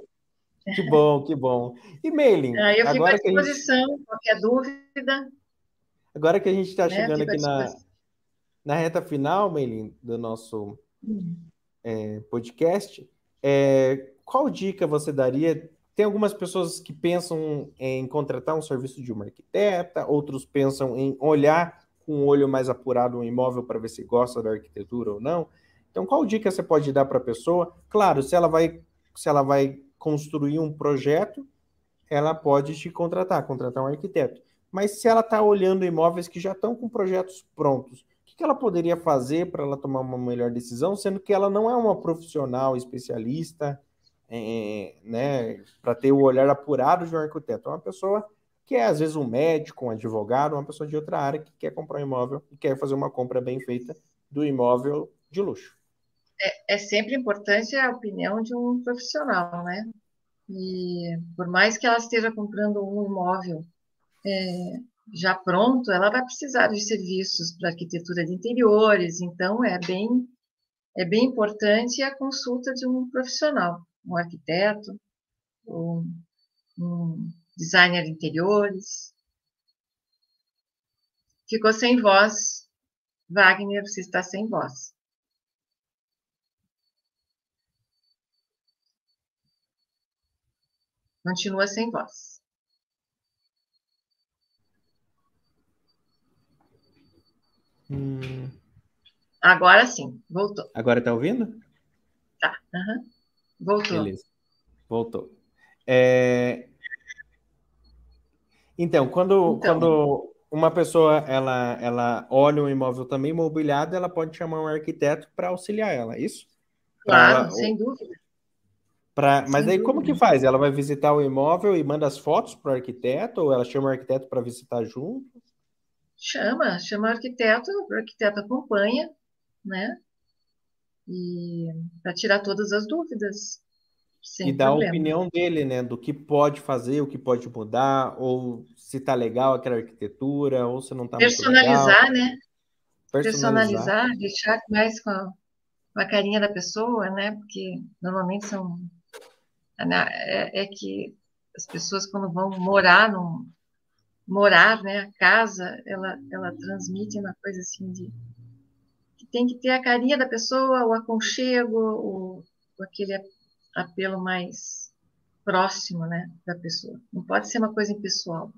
Que bom, que bom. E Meilin, ah, eu fico à disposição, gente... qualquer dúvida. Agora que a gente está né? chegando aqui na, na reta final, Meilin, do nosso hum. é, podcast, é, qual dica você daria tem algumas pessoas que pensam em contratar um serviço de uma arquiteta, outros pensam em olhar com um olho mais apurado um imóvel para ver se gosta da arquitetura ou não. Então, qual dica você pode dar para a pessoa? Claro, se ela vai se ela vai construir um projeto, ela pode te contratar, contratar um arquiteto. Mas se ela está olhando imóveis que já estão com projetos prontos, o que ela poderia fazer para ela tomar uma melhor decisão, sendo que ela não é uma profissional especialista, é, né, para ter o olhar apurado de um arquiteto. É uma pessoa que é, às vezes, um médico, um advogado, uma pessoa de outra área que quer comprar um imóvel e quer fazer uma compra bem feita do imóvel de luxo. É, é sempre importante a opinião de um profissional, né? E por mais que ela esteja comprando um imóvel é, já pronto, ela vai precisar de serviços para arquitetura de interiores, então é bem é bem importante a consulta de um profissional um arquiteto, um, um designer de interiores. Ficou sem voz. Wagner, você está sem voz. Continua sem voz. Hum. Agora sim, voltou. Agora está ouvindo? Tá. Uhum. Voltou. Beleza. Voltou. É... Então, quando, então, quando uma pessoa ela, ela olha um imóvel também imobiliado, ela pode chamar um arquiteto para auxiliar ela, é isso? Claro, ela, sem dúvida. Pra, mas sem aí dúvida. como que faz? Ela vai visitar o imóvel e manda as fotos para o arquiteto, ou ela chama o arquiteto para visitar junto? Chama, chama o arquiteto, o arquiteto acompanha, né? E para tirar todas as dúvidas. e dar problema. a opinião dele, né, do que pode fazer, o que pode mudar, ou se tá legal aquela arquitetura, ou se não tá Personalizar, né? Personalizar. Personalizar, deixar mais com a, com a, carinha da pessoa, né? Porque normalmente são né, é, é que as pessoas quando vão morar num morar, né, a casa, ela ela transmite uma coisa assim de tem que ter a carinha da pessoa, o aconchego, o, aquele apelo mais próximo, né, da pessoa. Não pode ser uma coisa impessoal.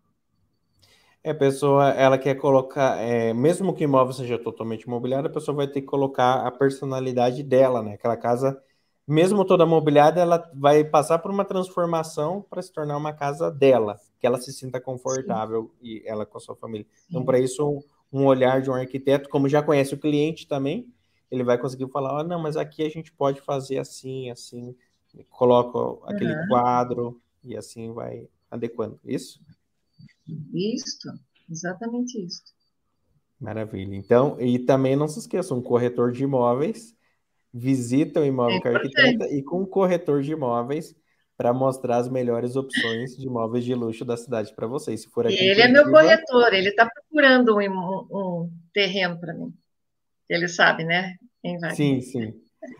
É, a pessoa, ela quer colocar, é, mesmo que o imóvel seja totalmente mobiliado, a pessoa vai ter que colocar a personalidade dela, né? Aquela casa, mesmo toda mobiliada, ela vai passar por uma transformação para se tornar uma casa dela, que ela se sinta confortável Sim. e ela com a sua família. Então, Sim. Então, para isso, um olhar de um arquiteto, como já conhece o cliente também, ele vai conseguir falar, ah, não, mas aqui a gente pode fazer assim, assim, coloca aquele uhum. quadro e assim vai adequando. Isso? Isso, exatamente isso. Maravilha. Então, e também não se esqueça, um corretor de imóveis visita o imóvel é com a arquiteta e com o corretor de imóveis para mostrar as melhores opções de imóveis de luxo da cidade para vocês. Se for aqui ele é meu corretor, ele está procurando um, um terreno para mim. Ele sabe, né? Sim, sim.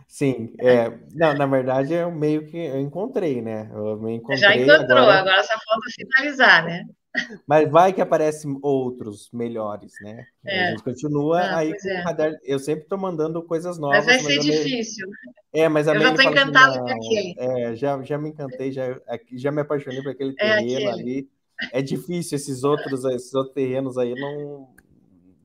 Sim, é, não, na verdade é meio que eu encontrei, né? Eu me encontrei, Já encontrou, agora, agora só falta finalizar, né? Mas vai que aparecem outros melhores, né? É. A gente continua ah, aí com é. o radar. Eu sempre estou mandando coisas novas. Mas vai ser difícil. É, mas a Eu já estou assim, com aquele. É, já, já me encantei, já, já me apaixonei por aquele é terreno é ali. É difícil esses outros, esses outros terrenos aí não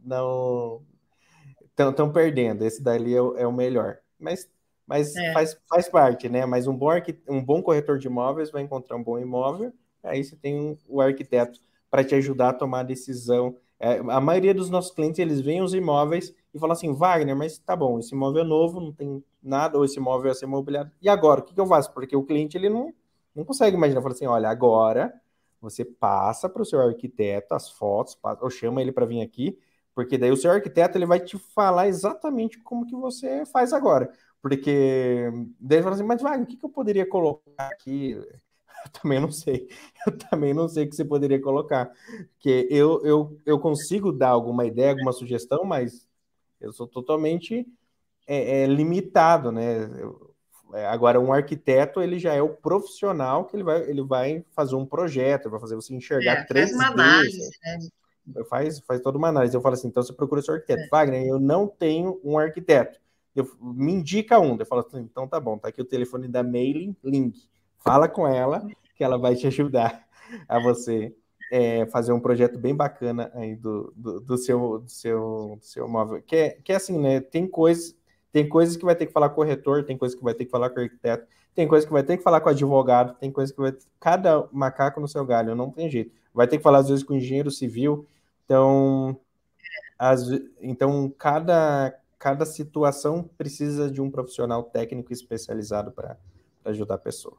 não estão perdendo. Esse dali é, é, o melhor. Mas, mas é. faz, faz parte, né? Mas um bom, um bom corretor de imóveis vai encontrar um bom imóvel, aí você tem o arquiteto para te ajudar a tomar a decisão. É, a maioria dos nossos clientes, eles veem os imóveis e falam assim, Wagner, mas tá bom, esse imóvel é novo, não tem nada, ou esse imóvel é ser imobiliário. E agora, o que, que eu faço? Porque o cliente, ele não, não consegue imaginar. Fala assim, olha, agora você passa para o seu arquiteto as fotos, ou chama ele para vir aqui, porque daí o seu arquiteto ele vai te falar exatamente como que você faz agora. Porque daí ele fala assim, mas vai, o que, que eu poderia colocar aqui? Eu também não sei. Eu também não sei o que você poderia colocar. Porque eu, eu, eu consigo dar alguma ideia, alguma sugestão, mas eu sou totalmente é, é, limitado, né? Eu, é, agora, um arquiteto, ele já é o profissional que ele vai, ele vai fazer um projeto, vai fazer você enxergar é, três faz uma análise, né? faz, faz toda uma análise. Eu falo assim, então você procura seu arquiteto. É. Wagner, eu não tenho um arquiteto. Eu, me indica um. Eu falo assim, então tá bom, tá aqui o telefone da Mailing Link. Fala com ela, que ela vai te ajudar a você é, fazer um projeto bem bacana aí do, do, do, seu, do, seu, do seu móvel. Que é, que é assim, né? Tem coisas, tem coisas que vai ter que falar com o corretor, tem coisas que vai ter que falar com o arquiteto, tem coisas que vai ter que falar com o advogado, tem coisas que vai. Cada macaco no seu galho, não tem jeito. Vai ter que falar, às vezes, com o engenheiro civil, então, as, então cada, cada situação precisa de um profissional técnico especializado para ajudar a pessoa.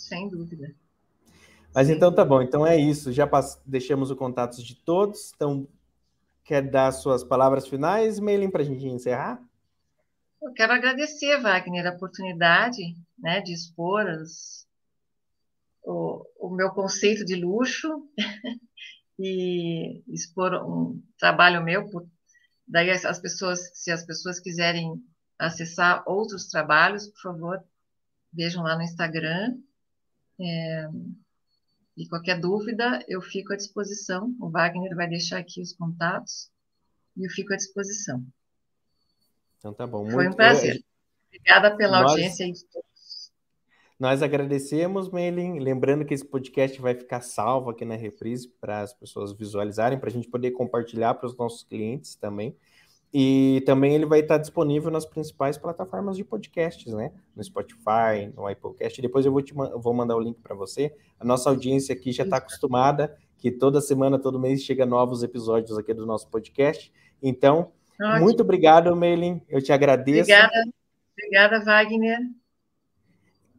Sem dúvida. Mas Sem então tá dúvida. tá bom, então é isso. Já deixamos o contato de todos. Então, quer dar suas palavras finais, Meilin, para a gente encerrar? Eu quero agradecer, Wagner, a oportunidade né, de expor as, o, o meu conceito de luxo e expor um trabalho meu. Por, daí as pessoas, se as pessoas quiserem acessar outros trabalhos, por favor, vejam lá no Instagram. É, e qualquer dúvida, eu fico à disposição. O Wagner vai deixar aqui os contatos e eu fico à disposição. Então tá bom. Foi um prazer. Obrigada pela Nós... audiência de todos. Nós agradecemos, Meilin. Lembrando que esse podcast vai ficar salvo aqui na Reprise para as pessoas visualizarem, para a gente poder compartilhar para os nossos clientes também. E também ele vai estar disponível nas principais plataformas de podcasts, né? No Spotify, no Applecast. Depois eu vou, te, eu vou mandar o link para você. A nossa audiência aqui já está acostumada que toda semana, todo mês, chega novos episódios aqui do nosso podcast. Então, Ótimo. muito obrigado, Meilin. Eu te agradeço. Obrigada, obrigada Wagner.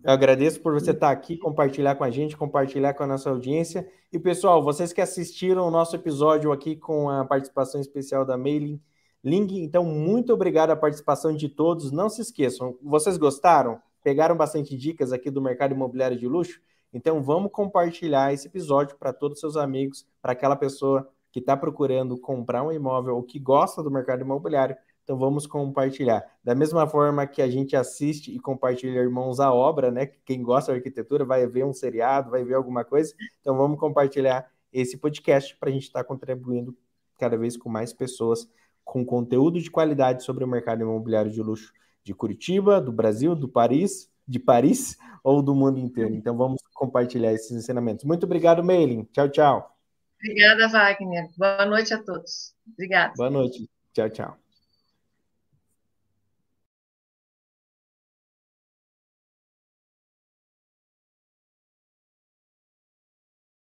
Eu agradeço por você estar aqui, compartilhar com a gente, compartilhar com a nossa audiência. E, pessoal, vocês que assistiram o nosso episódio aqui com a participação especial da Mailing Ling, então, muito obrigado a participação de todos. Não se esqueçam, vocês gostaram? Pegaram bastante dicas aqui do mercado imobiliário de luxo? Então, vamos compartilhar esse episódio para todos os seus amigos, para aquela pessoa que está procurando comprar um imóvel ou que gosta do mercado imobiliário então vamos compartilhar. Da mesma forma que a gente assiste e compartilha Irmãos à Obra, né? Quem gosta da arquitetura vai ver um seriado, vai ver alguma coisa. Então vamos compartilhar esse podcast para a gente estar tá contribuindo cada vez com mais pessoas com conteúdo de qualidade sobre o mercado imobiliário de luxo de Curitiba, do Brasil, do Paris, de Paris ou do mundo inteiro. Então vamos compartilhar esses ensinamentos. Muito obrigado, Mailing. Tchau, tchau. Obrigada, Wagner. Boa noite a todos. Obrigada. Boa noite. Tchau, tchau.